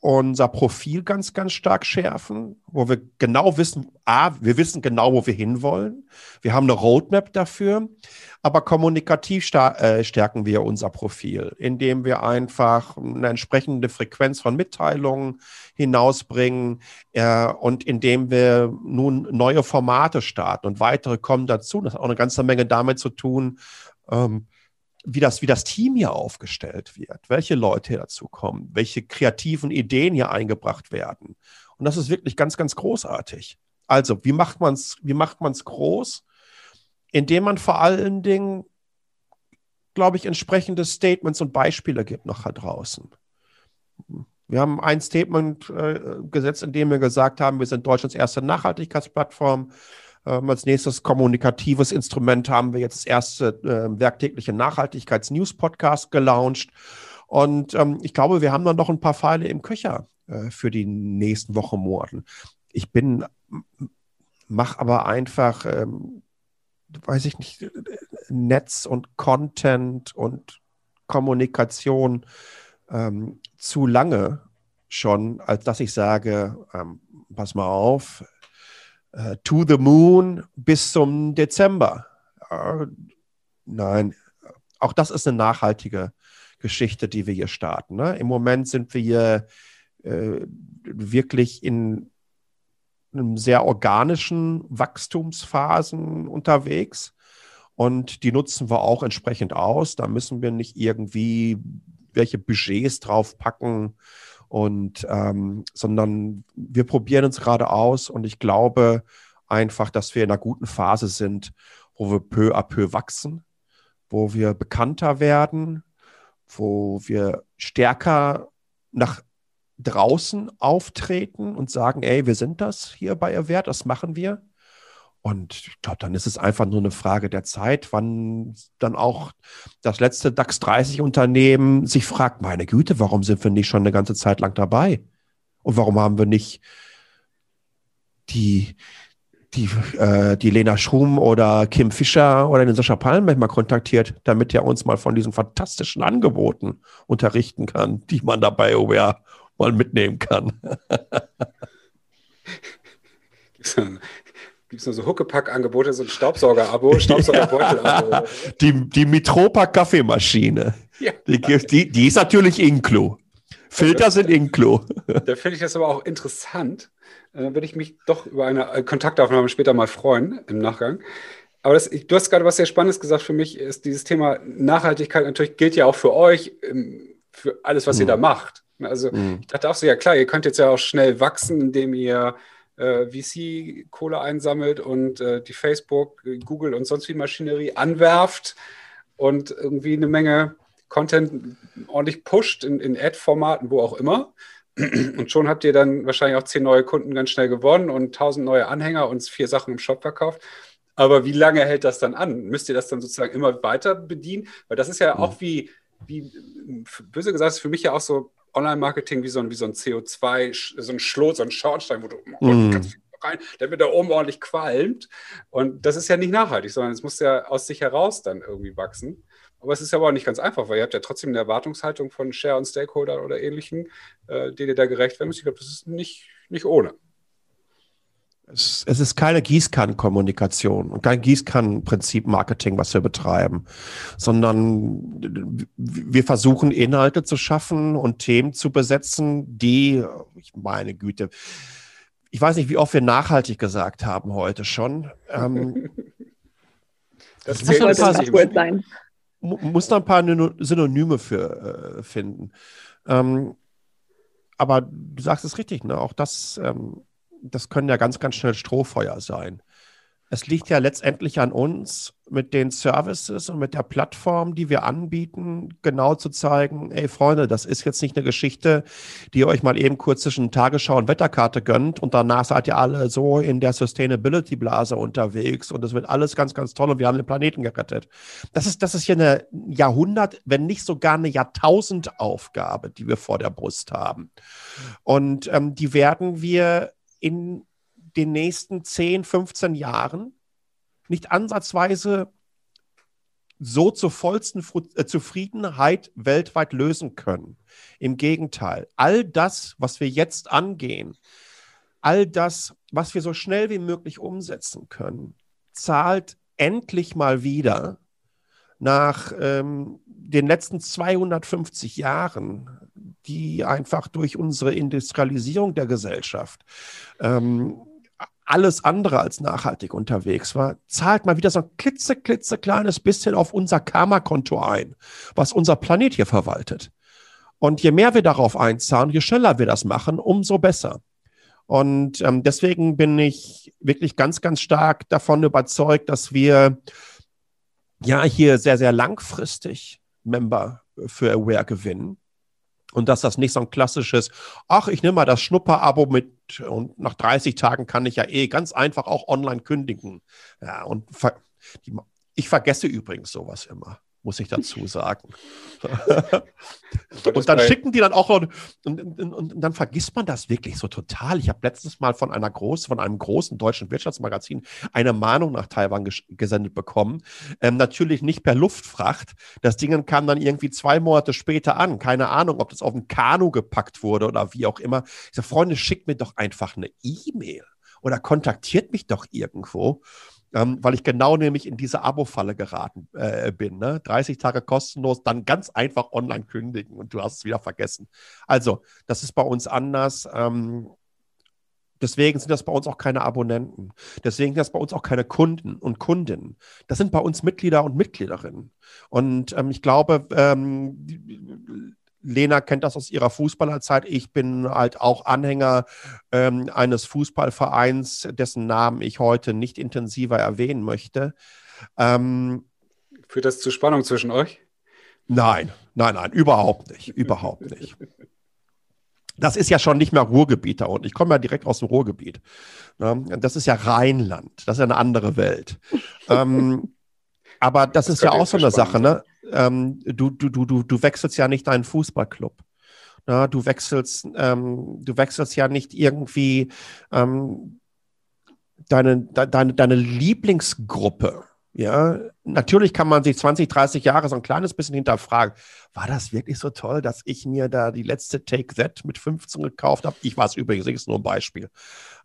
unser Profil ganz, ganz stark schärfen, wo wir genau wissen, A, wir wissen genau, wo wir hinwollen. Wir haben eine Roadmap dafür, aber kommunikativ äh, stärken wir unser Profil, indem wir einfach eine entsprechende Frequenz von Mitteilungen hinausbringen äh, und indem wir nun neue Formate starten und weitere kommen dazu. Das hat auch eine ganze Menge damit zu tun, ähm, wie das, wie das Team hier aufgestellt wird, welche Leute hier dazu kommen, welche kreativen Ideen hier eingebracht werden. Und das ist wirklich ganz, ganz großartig. Also, wie macht man es, wie macht man es groß? Indem man vor allen Dingen, glaube ich, entsprechende Statements und Beispiele gibt noch da draußen. Wir haben ein Statement äh, gesetzt, in dem wir gesagt haben, wir sind Deutschlands erste Nachhaltigkeitsplattform. Ähm, als nächstes kommunikatives Instrument haben wir jetzt das erste äh, werktägliche Nachhaltigkeits-News-Podcast gelauncht. Und ähm, ich glaube, wir haben dann noch ein paar Pfeile im Köcher äh, für die nächsten Wochen, Monaten. Ich bin, mache aber einfach, ähm, weiß ich nicht, Netz und Content und Kommunikation ähm, zu lange schon, als dass ich sage, ähm, pass mal auf, äh, to the Moon bis zum Dezember. Äh, nein, auch das ist eine nachhaltige Geschichte, die wir hier starten. Ne? Im Moment sind wir hier äh, wirklich in einem sehr organischen Wachstumsphasen unterwegs und die nutzen wir auch entsprechend aus. Da müssen wir nicht irgendwie welche Budgets draufpacken, und ähm, sondern wir probieren uns gerade aus und ich glaube einfach, dass wir in einer guten Phase sind, wo wir peu à peu wachsen, wo wir bekannter werden, wo wir stärker nach draußen auftreten und sagen, ey, wir sind das hier bei Erwert, das machen wir. Und ich glaube, dann ist es einfach nur eine Frage der Zeit, wann dann auch das letzte DAX 30 Unternehmen sich fragt, meine Güte, warum sind wir nicht schon eine ganze Zeit lang dabei? Und warum haben wir nicht die, die, äh, die Lena Schrum oder Kim Fischer oder den Sascha Pallenberg mal kontaktiert, damit er uns mal von diesen fantastischen Angeboten unterrichten kann, die man dabei OER mal mitnehmen kann. gibt es nur so Huckepack-Angebote, so ein Staubsauger-Abo, Staubsaugerbeutel-Abo. die, die Mitropa Kaffeemaschine. Ja. Die, die, die ist natürlich Inklo. Filter sind Inklo. Da finde ich das aber auch interessant. Da äh, würde ich mich doch über eine äh, Kontaktaufnahme später mal freuen im Nachgang. Aber das, du hast gerade was sehr Spannendes gesagt für mich, ist dieses Thema Nachhaltigkeit natürlich gilt ja auch für euch, ähm, für alles, was mhm. ihr da macht. Also mhm. ich dachte auch so, ja klar, ihr könnt jetzt ja auch schnell wachsen, indem ihr VC-Kohle einsammelt und äh, die Facebook, Google und sonst wie Maschinerie anwerft und irgendwie eine Menge Content ordentlich pusht in, in Ad-Formaten, wo auch immer. Und schon habt ihr dann wahrscheinlich auch zehn neue Kunden ganz schnell gewonnen und tausend neue Anhänger und vier Sachen im Shop verkauft. Aber wie lange hält das dann an? Müsst ihr das dann sozusagen immer weiter bedienen? Weil das ist ja auch wie, wie böse gesagt, ist für mich ja auch so Online-Marketing wie so ein, wie so ein CO2, so ein Schlot, so ein Schornstein, wo du mm. rein, der mit da oben ordentlich qualmt. Und das ist ja nicht nachhaltig, sondern es muss ja aus sich heraus dann irgendwie wachsen. Aber es ist ja auch nicht ganz einfach, weil ihr habt ja trotzdem eine Erwartungshaltung von Share- und Stakeholder oder ähnlichen, äh, denen ihr da gerecht werden müsst. Ich glaube, das ist nicht, nicht ohne. Es, es ist keine Gießkannenkommunikation und kein Gießkannenprinzip Marketing, was wir betreiben, sondern wir versuchen Inhalte zu schaffen und Themen zu besetzen, die, ich meine Güte, ich weiß nicht, wie oft wir nachhaltig gesagt haben heute schon. Ähm, das muss ein paar, sein. Muss da ein paar Synonyme für äh, finden. Ähm, aber du sagst es richtig, ne? Auch das ähm, das können ja ganz, ganz schnell Strohfeuer sein. es liegt ja letztendlich an uns, mit den Services und mit der Plattform, die wir anbieten, genau zu zeigen, ey Freunde, das ist jetzt nicht eine Geschichte, die ihr euch mal eben kurz zwischen Tagesschau und Wetterkarte gönnt und danach seid ihr alle so in der Sustainability-Blase unterwegs und es wird alles ganz, ganz toll und wir haben den Planeten gerettet. Das ist, das ist hier eine Jahrhundert, wenn nicht sogar eine Jahrtausendaufgabe, die wir vor der Brust haben. Und ähm, die werden wir in den nächsten 10, 15 Jahren nicht ansatzweise so zur vollsten äh, Zufriedenheit weltweit lösen können. Im Gegenteil, all das, was wir jetzt angehen, all das, was wir so schnell wie möglich umsetzen können, zahlt endlich mal wieder nach ähm, den letzten 250 Jahren, die einfach durch unsere Industrialisierung der Gesellschaft ähm, alles andere als nachhaltig unterwegs war, zahlt mal wieder so ein klitze, klitze kleines bisschen auf unser Karma-Konto ein, was unser Planet hier verwaltet. Und je mehr wir darauf einzahlen, je schneller wir das machen, umso besser. Und ähm, deswegen bin ich wirklich ganz, ganz stark davon überzeugt, dass wir ja hier sehr, sehr langfristig Member für Aware gewinnen. Und dass das nicht so ein klassisches, ach, ich nehme mal das Schnupper-Abo mit und nach 30 Tagen kann ich ja eh ganz einfach auch online kündigen. Ja, und die, ich vergesse übrigens sowas immer muss ich dazu sagen. und dann schicken die dann auch und, und, und, und, dann vergisst man das wirklich so total. Ich habe letztens mal von einer groß, von einem großen deutschen Wirtschaftsmagazin eine Mahnung nach Taiwan gesendet bekommen. Ähm, natürlich nicht per Luftfracht. Das Ding kam dann irgendwie zwei Monate später an. Keine Ahnung, ob das auf ein Kanu gepackt wurde oder wie auch immer. Ich sage, Freunde, schickt mir doch einfach eine E-Mail oder kontaktiert mich doch irgendwo ähm, weil ich genau nämlich in diese Abo-Falle geraten äh, bin. Ne? 30 Tage kostenlos, dann ganz einfach online kündigen und du hast es wieder vergessen. Also, das ist bei uns anders. Ähm, Deswegen sind das bei uns auch keine Abonnenten. Deswegen sind das bei uns auch keine Kunden und Kundinnen. Das sind bei uns Mitglieder und Mitgliederinnen. Und ähm, ich glaube, ähm, Lena kennt das aus ihrer Fußballerzeit. Ich bin halt auch Anhänger ähm, eines Fußballvereins, dessen Namen ich heute nicht intensiver erwähnen möchte. Ähm, Führt das zu Spannung zwischen euch? Nein, nein, nein, überhaupt nicht, überhaupt nicht. Das ist ja schon nicht mehr Ruhrgebiet da unten. Ich komme ja direkt aus dem Ruhrgebiet. Ne? Das ist ja Rheinland. Das ist ja eine andere Welt. ähm, aber das, das ist ja auch so eine Sache, ne? Ähm, du, du, du, du, wechselst ja nicht deinen Fußballclub. Ja, du wechselst, ähm, du wechselst ja nicht irgendwie ähm, deine, deine, deine Lieblingsgruppe. Ja, natürlich kann man sich 20, 30 Jahre so ein kleines bisschen hinterfragen. War das wirklich so toll, dass ich mir da die letzte Take That mit 15 gekauft habe? Ich war es übrigens, ist nur ein Beispiel.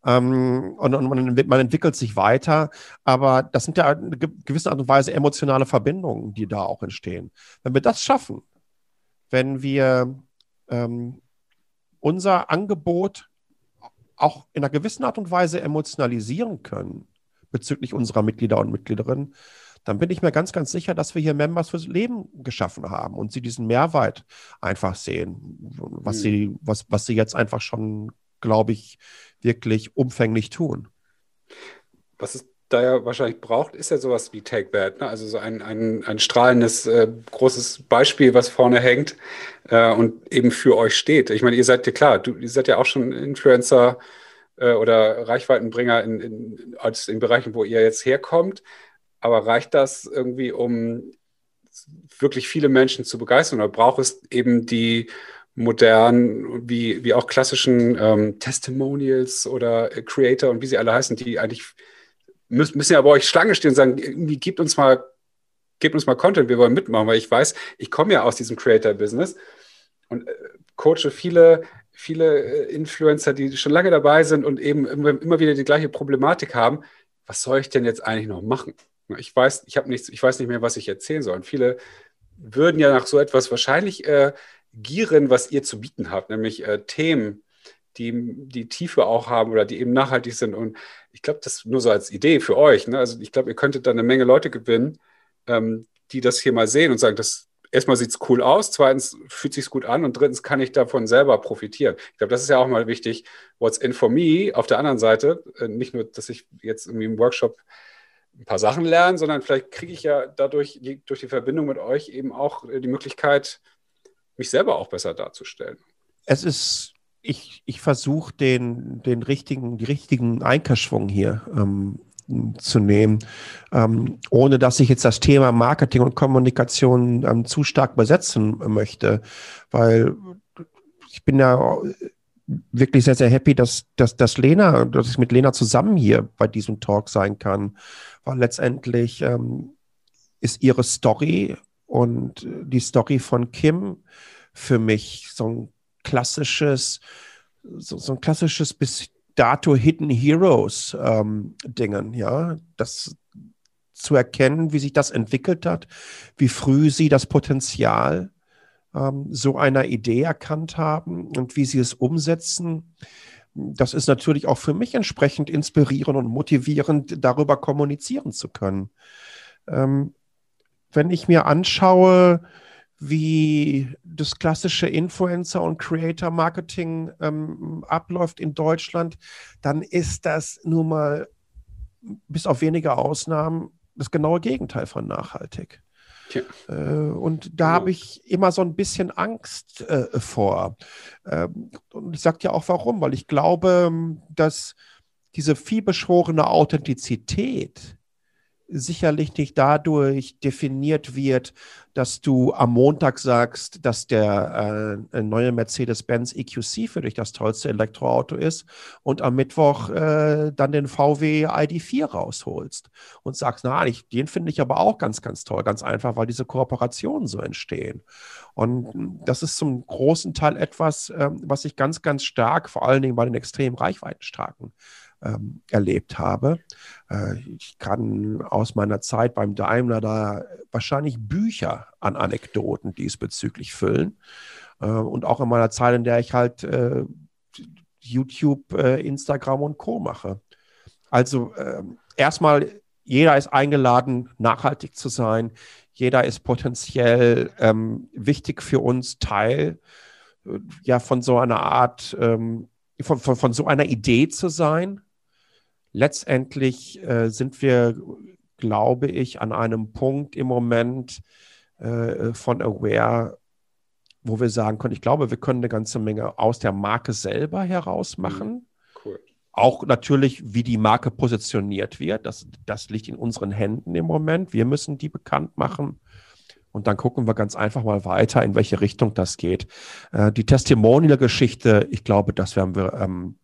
Ähm, und, und man, man, entwickelt sich weiter, aber das sind ja eine gewisse Art und Weise emotionale Verbindungen, die da auch entstehen. Wenn wir das schaffen, wenn wir ähm, unser Angebot auch in einer gewissen Art und Weise emotionalisieren können, bezüglich unserer Mitglieder und Mitgliederinnen, dann bin ich mir ganz, ganz sicher, dass wir hier Members fürs Leben geschaffen haben und sie diesen Mehrwert einfach sehen, was, mhm. sie, was, was sie jetzt einfach schon, glaube ich, wirklich umfänglich tun. Was es da ja wahrscheinlich braucht, ist ja sowas wie Take That. Ne? Also so ein, ein, ein strahlendes, äh, großes Beispiel, was vorne hängt äh, und eben für euch steht. Ich meine, ihr seid ja klar, du, ihr seid ja auch schon Influencer äh, oder Reichweitenbringer in, in, als in Bereichen, wo ihr jetzt herkommt. Aber reicht das irgendwie, um wirklich viele Menschen zu begeistern? Oder braucht es eben die modernen, wie, wie auch klassischen ähm, Testimonials oder Creator und wie sie alle heißen, die eigentlich müssen, müssen ja bei euch Schlange stehen und sagen, irgendwie gebt uns mal, gebt uns mal Content, wir wollen mitmachen, weil ich weiß, ich komme ja aus diesem Creator-Business und äh, coache viele viele äh, Influencer, die schon lange dabei sind und eben immer wieder die gleiche Problematik haben. Was soll ich denn jetzt eigentlich noch machen? Ich weiß, ich habe nichts, ich weiß nicht mehr, was ich erzählen soll. Und viele würden ja nach so etwas wahrscheinlich äh, gieren, was ihr zu bieten habt, nämlich äh, Themen, die die Tiefe auch haben oder die eben nachhaltig sind. Und ich glaube, das nur so als Idee für euch. Ne? Also ich glaube, ihr könntet da eine Menge Leute gewinnen, ähm, die das hier mal sehen und sagen, das, erstmal sieht es cool aus, zweitens fühlt sich gut an und drittens kann ich davon selber profitieren. Ich glaube, das ist ja auch mal wichtig. What's in for me auf der anderen Seite, äh, nicht nur, dass ich jetzt irgendwie im Workshop ein paar Sachen lernen, sondern vielleicht kriege ich ja dadurch, durch die Verbindung mit euch eben auch die Möglichkeit, mich selber auch besser darzustellen. Es ist, ich, ich versuche den, den richtigen, die richtigen Einkehrschwung hier ähm, zu nehmen, ähm, ohne dass ich jetzt das Thema Marketing und Kommunikation ähm, zu stark besetzen möchte, weil ich bin ja wirklich sehr, sehr happy, dass, dass, dass Lena, dass ich mit Lena zusammen hier bei diesem Talk sein kann, weil letztendlich ähm, ist ihre Story und die Story von Kim für mich so ein klassisches, so, so ein klassisches bis dato Hidden Heroes ähm, Dingen, ja, das zu erkennen, wie sich das entwickelt hat, wie früh sie das Potenzial ähm, so einer Idee erkannt haben und wie sie es umsetzen. Das ist natürlich auch für mich entsprechend inspirierend und motivierend, darüber kommunizieren zu können. Ähm, wenn ich mir anschaue, wie das klassische Influencer- und Creator-Marketing ähm, abläuft in Deutschland, dann ist das nun mal bis auf wenige Ausnahmen das genaue Gegenteil von nachhaltig. Äh, und da habe ich immer so ein bisschen Angst äh, vor. Ähm, und ich sage dir auch warum, weil ich glaube, dass diese vielbeschworene Authentizität, sicherlich nicht dadurch definiert wird, dass du am Montag sagst, dass der äh, neue Mercedes-Benz EQC für dich das tollste Elektroauto ist und am Mittwoch äh, dann den VW ID4 rausholst und sagst, na, ich, den finde ich aber auch ganz, ganz toll, ganz einfach, weil diese Kooperationen so entstehen. Und das ist zum großen Teil etwas, äh, was ich ganz, ganz stark, vor allen Dingen bei den extrem reichweitenstarken ähm, erlebt habe. Äh, ich kann aus meiner Zeit beim Daimler da wahrscheinlich Bücher an Anekdoten diesbezüglich füllen. Äh, und auch in meiner Zeit, in der ich halt äh, YouTube, äh, Instagram und Co mache. Also ähm, erstmal, jeder ist eingeladen, nachhaltig zu sein. Jeder ist potenziell ähm, wichtig für uns, Teil äh, ja von so einer Art, ähm, von, von, von so einer Idee zu sein letztendlich äh, sind wir, glaube ich, an einem Punkt im Moment äh, von Aware, wo wir sagen können, ich glaube, wir können eine ganze Menge aus der Marke selber heraus mhm. machen. Cool. Auch natürlich, wie die Marke positioniert wird. Das, das liegt in unseren Händen im Moment. Wir müssen die bekannt machen. Und dann gucken wir ganz einfach mal weiter, in welche Richtung das geht. Äh, die Testimonial-Geschichte, ich glaube, das werden wir ähm,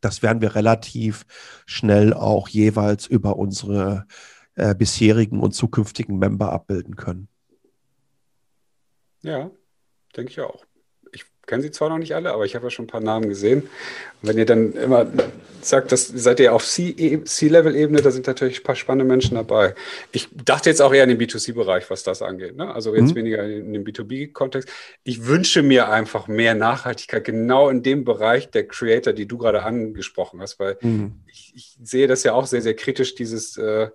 das werden wir relativ schnell auch jeweils über unsere äh, bisherigen und zukünftigen Member abbilden können. Ja, denke ich auch kenne sie zwar noch nicht alle, aber ich habe ja schon ein paar Namen gesehen. Und wenn ihr dann immer sagt, das seid ihr auf C-Level-Ebene, da sind natürlich ein paar spannende Menschen dabei. Ich dachte jetzt auch eher in den B2C-Bereich, was das angeht. Ne? Also jetzt mhm. weniger in dem B2B-Kontext. Ich wünsche mir einfach mehr Nachhaltigkeit genau in dem Bereich der Creator, die du gerade angesprochen hast, weil mhm. ich, ich, sehe das ja auch sehr, sehr kritisch, dieses äh,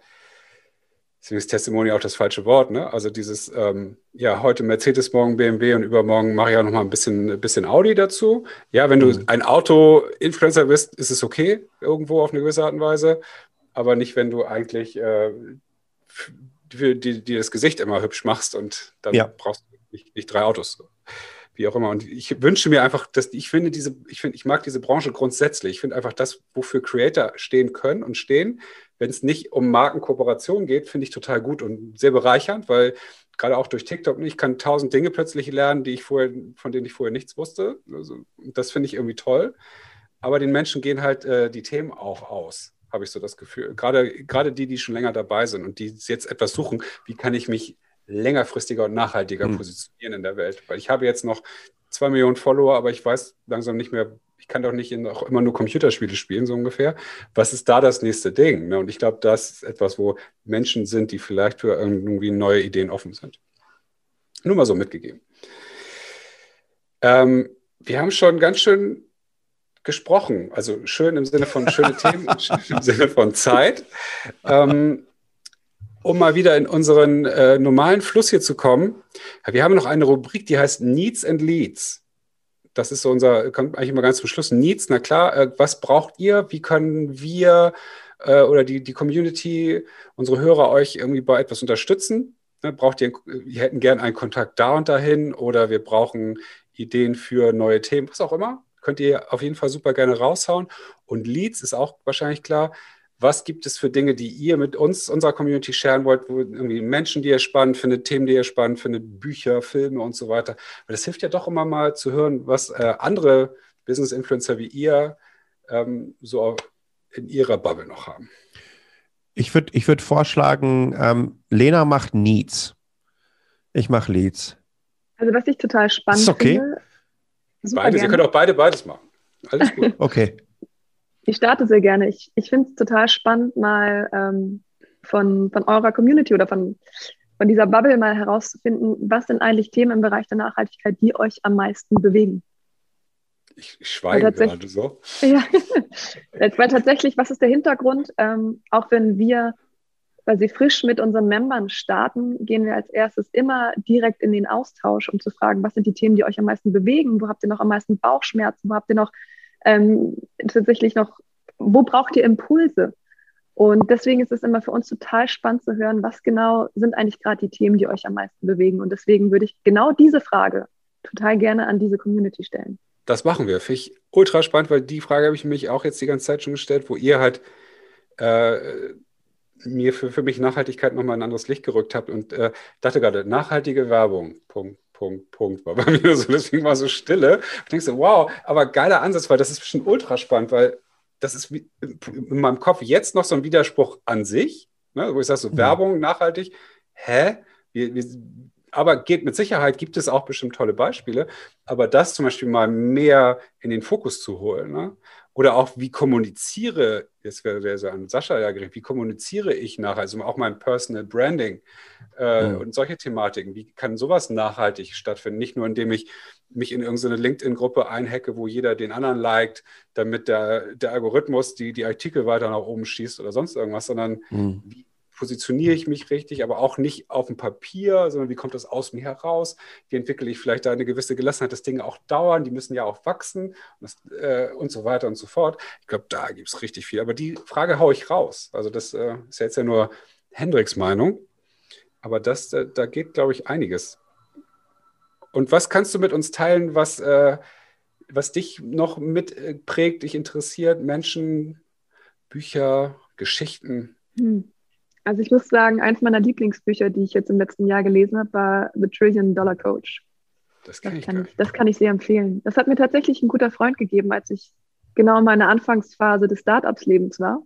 ist Testimony auch das falsche Wort, ne? Also dieses, ähm, ja, heute Mercedes, morgen BMW und übermorgen mache ich auch noch mal ein bisschen, ein bisschen Audi dazu. Ja, wenn du mhm. ein Auto-Influencer bist, ist es okay, irgendwo auf eine gewisse Art und Weise, aber nicht, wenn du eigentlich äh, die das Gesicht immer hübsch machst und dann ja. brauchst du nicht, nicht drei Autos wie auch immer. Und ich wünsche mir einfach, dass ich finde diese, ich finde, ich mag diese Branche grundsätzlich. Ich finde einfach das, wofür Creator stehen können und stehen, wenn es nicht um Markenkooperation geht, finde ich total gut und sehr bereichernd, weil gerade auch durch TikTok, ich kann tausend Dinge plötzlich lernen, die ich vorher, von denen ich vorher nichts wusste. Also, das finde ich irgendwie toll. Aber den Menschen gehen halt äh, die Themen auch aus, habe ich so das Gefühl. Gerade, gerade die, die schon länger dabei sind und die jetzt etwas suchen, wie kann ich mich längerfristiger und nachhaltiger mhm. positionieren in der Welt. Weil ich habe jetzt noch zwei Millionen Follower, aber ich weiß langsam nicht mehr, ich kann doch nicht auch immer nur Computerspiele spielen, so ungefähr. Was ist da das nächste Ding? Ne? Und ich glaube, das ist etwas, wo Menschen sind, die vielleicht für irgendwie neue Ideen offen sind. Nur mal so mitgegeben. Ähm, wir haben schon ganz schön gesprochen, also schön im Sinne von schöne Themen, im Sinne von Zeit. Ähm, um mal wieder in unseren äh, normalen Fluss hier zu kommen, wir haben noch eine Rubrik, die heißt Needs and Leads. Das ist so unser, kommt eigentlich immer ganz zum Schluss. Needs, na klar, äh, was braucht ihr? Wie können wir äh, oder die, die Community, unsere Hörer euch irgendwie bei etwas unterstützen? Ne, braucht ihr, wir hätten gern einen Kontakt da und dahin oder wir brauchen Ideen für neue Themen, was auch immer. Könnt ihr auf jeden Fall super gerne raushauen. Und Leads ist auch wahrscheinlich klar was gibt es für Dinge, die ihr mit uns, unserer Community sharen wollt, wo irgendwie Menschen, die ihr spannend findet, Themen, die ihr spannend findet, Bücher, Filme und so weiter. Weil das hilft ja doch immer mal zu hören, was äh, andere Business-Influencer wie ihr ähm, so in ihrer Bubble noch haben. Ich würde ich würd vorschlagen, ähm, Lena macht Needs. Ich mache Leads. Also was ich total spannend ist okay. finde. Beides, ihr könnt auch beide beides machen. Alles gut. okay. Ich starte sehr gerne. Ich, ich finde es total spannend, mal ähm, von, von eurer Community oder von, von dieser Bubble mal herauszufinden, was sind eigentlich Themen im Bereich der Nachhaltigkeit, die euch am meisten bewegen. Ich, ich schweige gerade so. Ja, weil tatsächlich, was ist der Hintergrund? Ähm, auch wenn wir weil sie frisch mit unseren Membern starten, gehen wir als erstes immer direkt in den Austausch, um zu fragen, was sind die Themen, die euch am meisten bewegen? Wo habt ihr noch am meisten Bauchschmerzen? Wo habt ihr noch ähm, tatsächlich noch, wo braucht ihr Impulse? Und deswegen ist es immer für uns total spannend zu hören, was genau sind eigentlich gerade die Themen, die euch am meisten bewegen. Und deswegen würde ich genau diese Frage total gerne an diese Community stellen. Das machen wir. Finde ich ultra spannend, weil die Frage habe ich mich auch jetzt die ganze Zeit schon gestellt, wo ihr halt äh, mir für, für mich Nachhaltigkeit nochmal ein anderes Licht gerückt habt und äh, dachte gerade, nachhaltige Werbung, Punkt. Punkt, Punkt, war bei mir so, deswegen war so Stille. Ich denke so, wow, aber geiler Ansatz, weil das ist bestimmt ultra spannend, weil das ist in meinem Kopf jetzt noch so ein Widerspruch an sich, ne, wo ich sage, so mhm. Werbung, nachhaltig, hä? Wir, wir, aber geht mit Sicherheit, gibt es auch bestimmt tolle Beispiele, aber das zum Beispiel mal mehr in den Fokus zu holen. Ne? Oder auch, wie kommuniziere, jetzt wäre so an Sascha ja gerichtet, wie kommuniziere ich nachher, also auch mein Personal Branding äh, mhm. und solche Thematiken, wie kann sowas nachhaltig stattfinden? Nicht nur, indem ich mich in irgendeine LinkedIn-Gruppe einhacke, wo jeder den anderen liked, damit der, der Algorithmus die, die Artikel weiter nach oben schießt oder sonst irgendwas, sondern mhm. wie positioniere ich mich richtig, aber auch nicht auf dem Papier, sondern wie kommt das aus mir heraus? Wie entwickle ich vielleicht da eine gewisse Gelassenheit, dass Dinge auch dauern, die müssen ja auch wachsen und, das, äh, und so weiter und so fort. Ich glaube, da gibt es richtig viel. Aber die Frage haue ich raus. Also das äh, ist ja jetzt ja nur Hendricks Meinung. Aber das, da, da geht, glaube ich, einiges. Und was kannst du mit uns teilen, was, äh, was dich noch mitprägt, dich interessiert? Menschen, Bücher, Geschichten? Hm. Also ich muss sagen, eins meiner Lieblingsbücher, die ich jetzt im letzten Jahr gelesen habe, war The Trillion Dollar Coach. Das, das, kann ich, das kann ich sehr empfehlen. Das hat mir tatsächlich ein guter Freund gegeben, als ich genau in meiner Anfangsphase des Startups-Lebens war.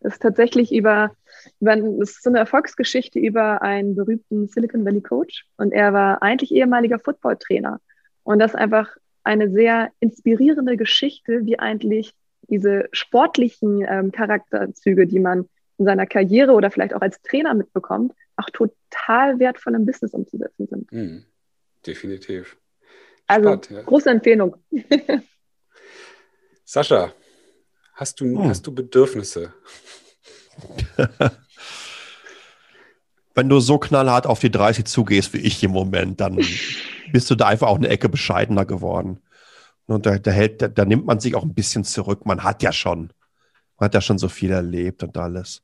Das ist tatsächlich über, über das ist so eine Erfolgsgeschichte über einen berühmten Silicon Valley Coach. Und er war eigentlich ehemaliger Football-Trainer. Und das ist einfach eine sehr inspirierende Geschichte, wie eigentlich diese sportlichen ähm, Charakterzüge, die man in seiner Karriere oder vielleicht auch als Trainer mitbekommt, auch total wertvoll im Business umzusetzen sind. Mhm. Definitiv. Also Spannend, ja. große Empfehlung. Sascha, hast du, oh. hast du Bedürfnisse? Wenn du so knallhart auf die 30 zugehst wie ich im Moment, dann bist du da einfach auch eine Ecke bescheidener geworden. Und da, da, hält, da, da nimmt man sich auch ein bisschen zurück. Man hat ja schon man hat ja schon so viel erlebt und alles.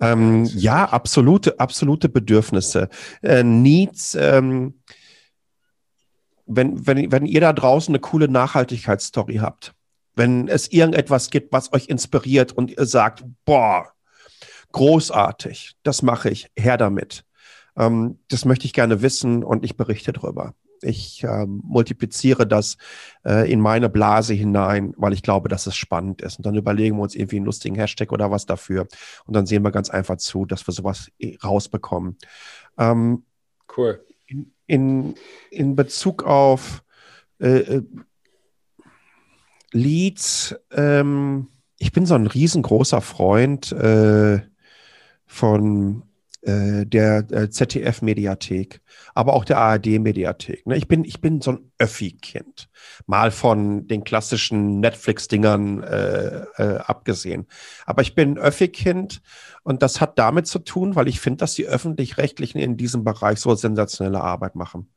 Ähm, ja, absolute, absolute Bedürfnisse. Äh, Needs, ähm, wenn, wenn, wenn ihr da draußen eine coole Nachhaltigkeitsstory habt, wenn es irgendetwas gibt, was euch inspiriert und ihr sagt, boah, großartig, das mache ich, her damit. Ähm, das möchte ich gerne wissen und ich berichte darüber. Ich äh, multipliziere das äh, in meine Blase hinein, weil ich glaube, dass es spannend ist. Und dann überlegen wir uns irgendwie einen lustigen Hashtag oder was dafür. Und dann sehen wir ganz einfach zu, dass wir sowas äh, rausbekommen. Ähm, cool. In, in, in Bezug auf äh, äh, Leads, ähm, ich bin so ein riesengroßer Freund äh, von äh, der äh, ZDF-Mediathek, aber auch der ARD-Mediathek. Ne? Ich, bin, ich bin so ein Öffi-Kind, mal von den klassischen Netflix-Dingern äh, äh, abgesehen. Aber ich bin ein Öffi-Kind und das hat damit zu tun, weil ich finde, dass die Öffentlich-Rechtlichen in diesem Bereich so sensationelle Arbeit machen.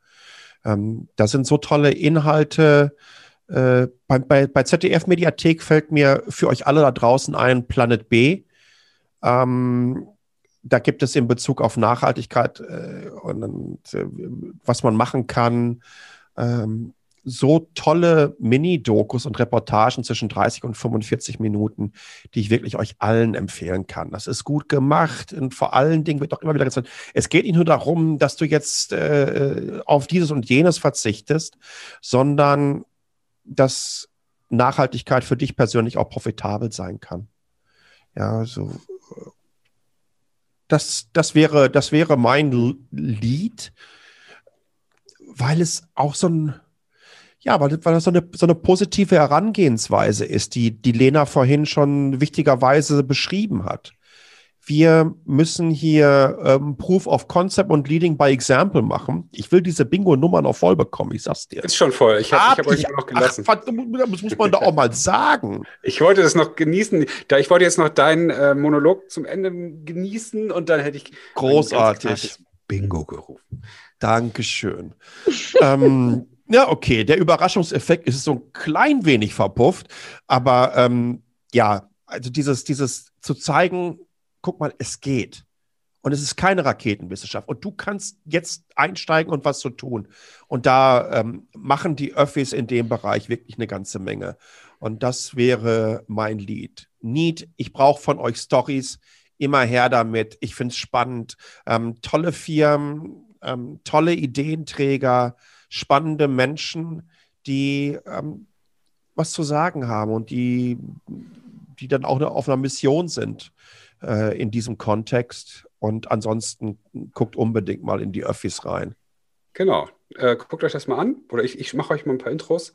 Ähm, da sind so tolle Inhalte, Äh, bei, bei, bei ZDF Mediathek fällt mir für euch alle da draußen ein Planet B. Ähm, da gibt es in Bezug auf Nachhaltigkeit äh, und äh, was man machen kann, ähm, so tolle Mini-Dokus und Reportagen zwischen 30 und 45 Minuten, die ich wirklich euch allen empfehlen kann. Das ist gut gemacht und vor allen Dingen wird auch immer wieder gesagt, es geht nicht nur darum, dass du jetzt äh, auf dieses und jenes verzichtest, sondern dass Nachhaltigkeit für dich persönlich auch profitabel sein kann. Ja, so das, das wäre, das wäre mein Lied, weil es auch so ein ja, weil, weil das so eine, so eine positive Herangehensweise ist, die, die Lena vorhin schon wichtigerweise beschrieben hat. Wir müssen hier ähm, Proof of Concept und Leading by Example machen. Ich will diese Bingo-Nummer noch voll bekommen, ich sag's dir. Ist schon voll. Ich habe hab euch noch gelassen. Ach, das muss man doch auch mal sagen. Ich wollte das noch genießen. Da ich wollte jetzt noch deinen äh, Monolog zum Ende genießen und dann hätte ich großartig Bingo gerufen. Dankeschön. ähm, ja, okay, der Überraschungseffekt ist so ein klein wenig verpufft, aber ähm, ja, also dieses, dieses zu zeigen, guck mal, es geht. Und es ist keine Raketenwissenschaft. Und du kannst jetzt einsteigen und was zu so tun. Und da ähm, machen die Öffis in dem Bereich wirklich eine ganze Menge. Und das wäre mein Lied. Need, ich brauche von euch Stories. Immer her damit. Ich finde es spannend. Ähm, tolle Firmen, ähm, tolle Ideenträger spannende Menschen, die ähm, was zu sagen haben und die, die dann auch auf einer Mission sind äh, in diesem Kontext. Und ansonsten guckt unbedingt mal in die Öffis rein. Genau. Äh, guckt euch das mal an. Oder ich, ich mache euch mal ein paar Intros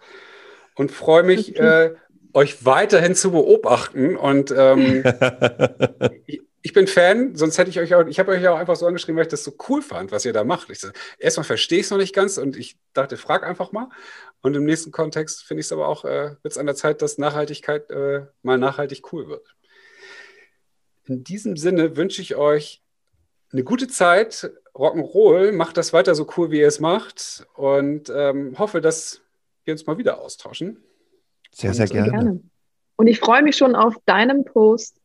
und freue mich, okay. äh, euch weiterhin zu beobachten. Und ähm, ich bin Fan, sonst hätte ich euch auch, ich habe euch auch einfach so angeschrieben, weil ich das so cool fand, was ihr da macht. Ich, erstmal verstehe ich es noch nicht ganz und ich dachte, frag einfach mal. Und im nächsten Kontext finde ich es aber auch, äh, wird es an der Zeit, dass Nachhaltigkeit äh, mal nachhaltig cool wird. In diesem Sinne wünsche ich euch eine gute Zeit, Rock'n'Roll, macht das weiter so cool, wie ihr es macht und ähm, hoffe, dass wir uns mal wieder austauschen. Sehr, sehr gerne. gerne. Und ich freue mich schon auf deinen Post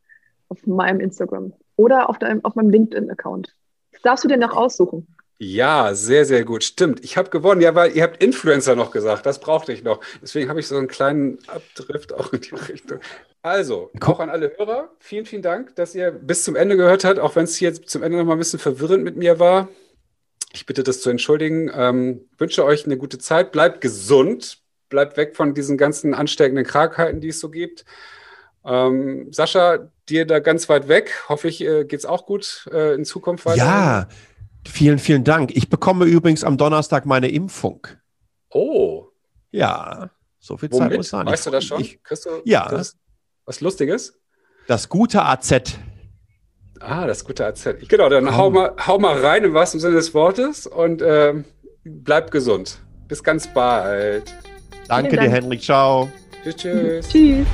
auf meinem Instagram oder auf, deinem, auf meinem LinkedIn-Account. Das darfst du dir noch aussuchen. Ja, sehr, sehr gut. Stimmt. Ich habe gewonnen. Ja, weil ihr habt Influencer noch gesagt. Das brauchte ich noch. Deswegen habe ich so einen kleinen Abdrift auch in die Richtung. Also, auch an alle Hörer, vielen, vielen Dank, dass ihr bis zum Ende gehört habt, auch wenn es hier zum Ende noch mal ein bisschen verwirrend mit mir war. Ich bitte das zu entschuldigen. Ähm, wünsche euch eine gute Zeit. Bleibt gesund. Bleibt weg von diesen ganzen ansteckenden Krankheiten, die es so gibt. Ähm, Sascha, dir da ganz weit weg. Hoffe ich, äh, geht es auch gut äh, in Zukunft weiter. Ja, vielen, vielen Dank. Ich bekomme übrigens am Donnerstag meine Impfung. Oh. Ja, so viel Womit? Zeit muss sein. Weißt du das schon? Ich, ja. Das, was Lustiges? Das gute AZ. Ah, das gute AZ. Genau, dann hau mal, hau mal rein im wahrsten Sinne des Wortes und äh, bleib gesund. Bis ganz bald. Danke dir, Henrik. Ciao. Tschüss. tschüss. tschüss.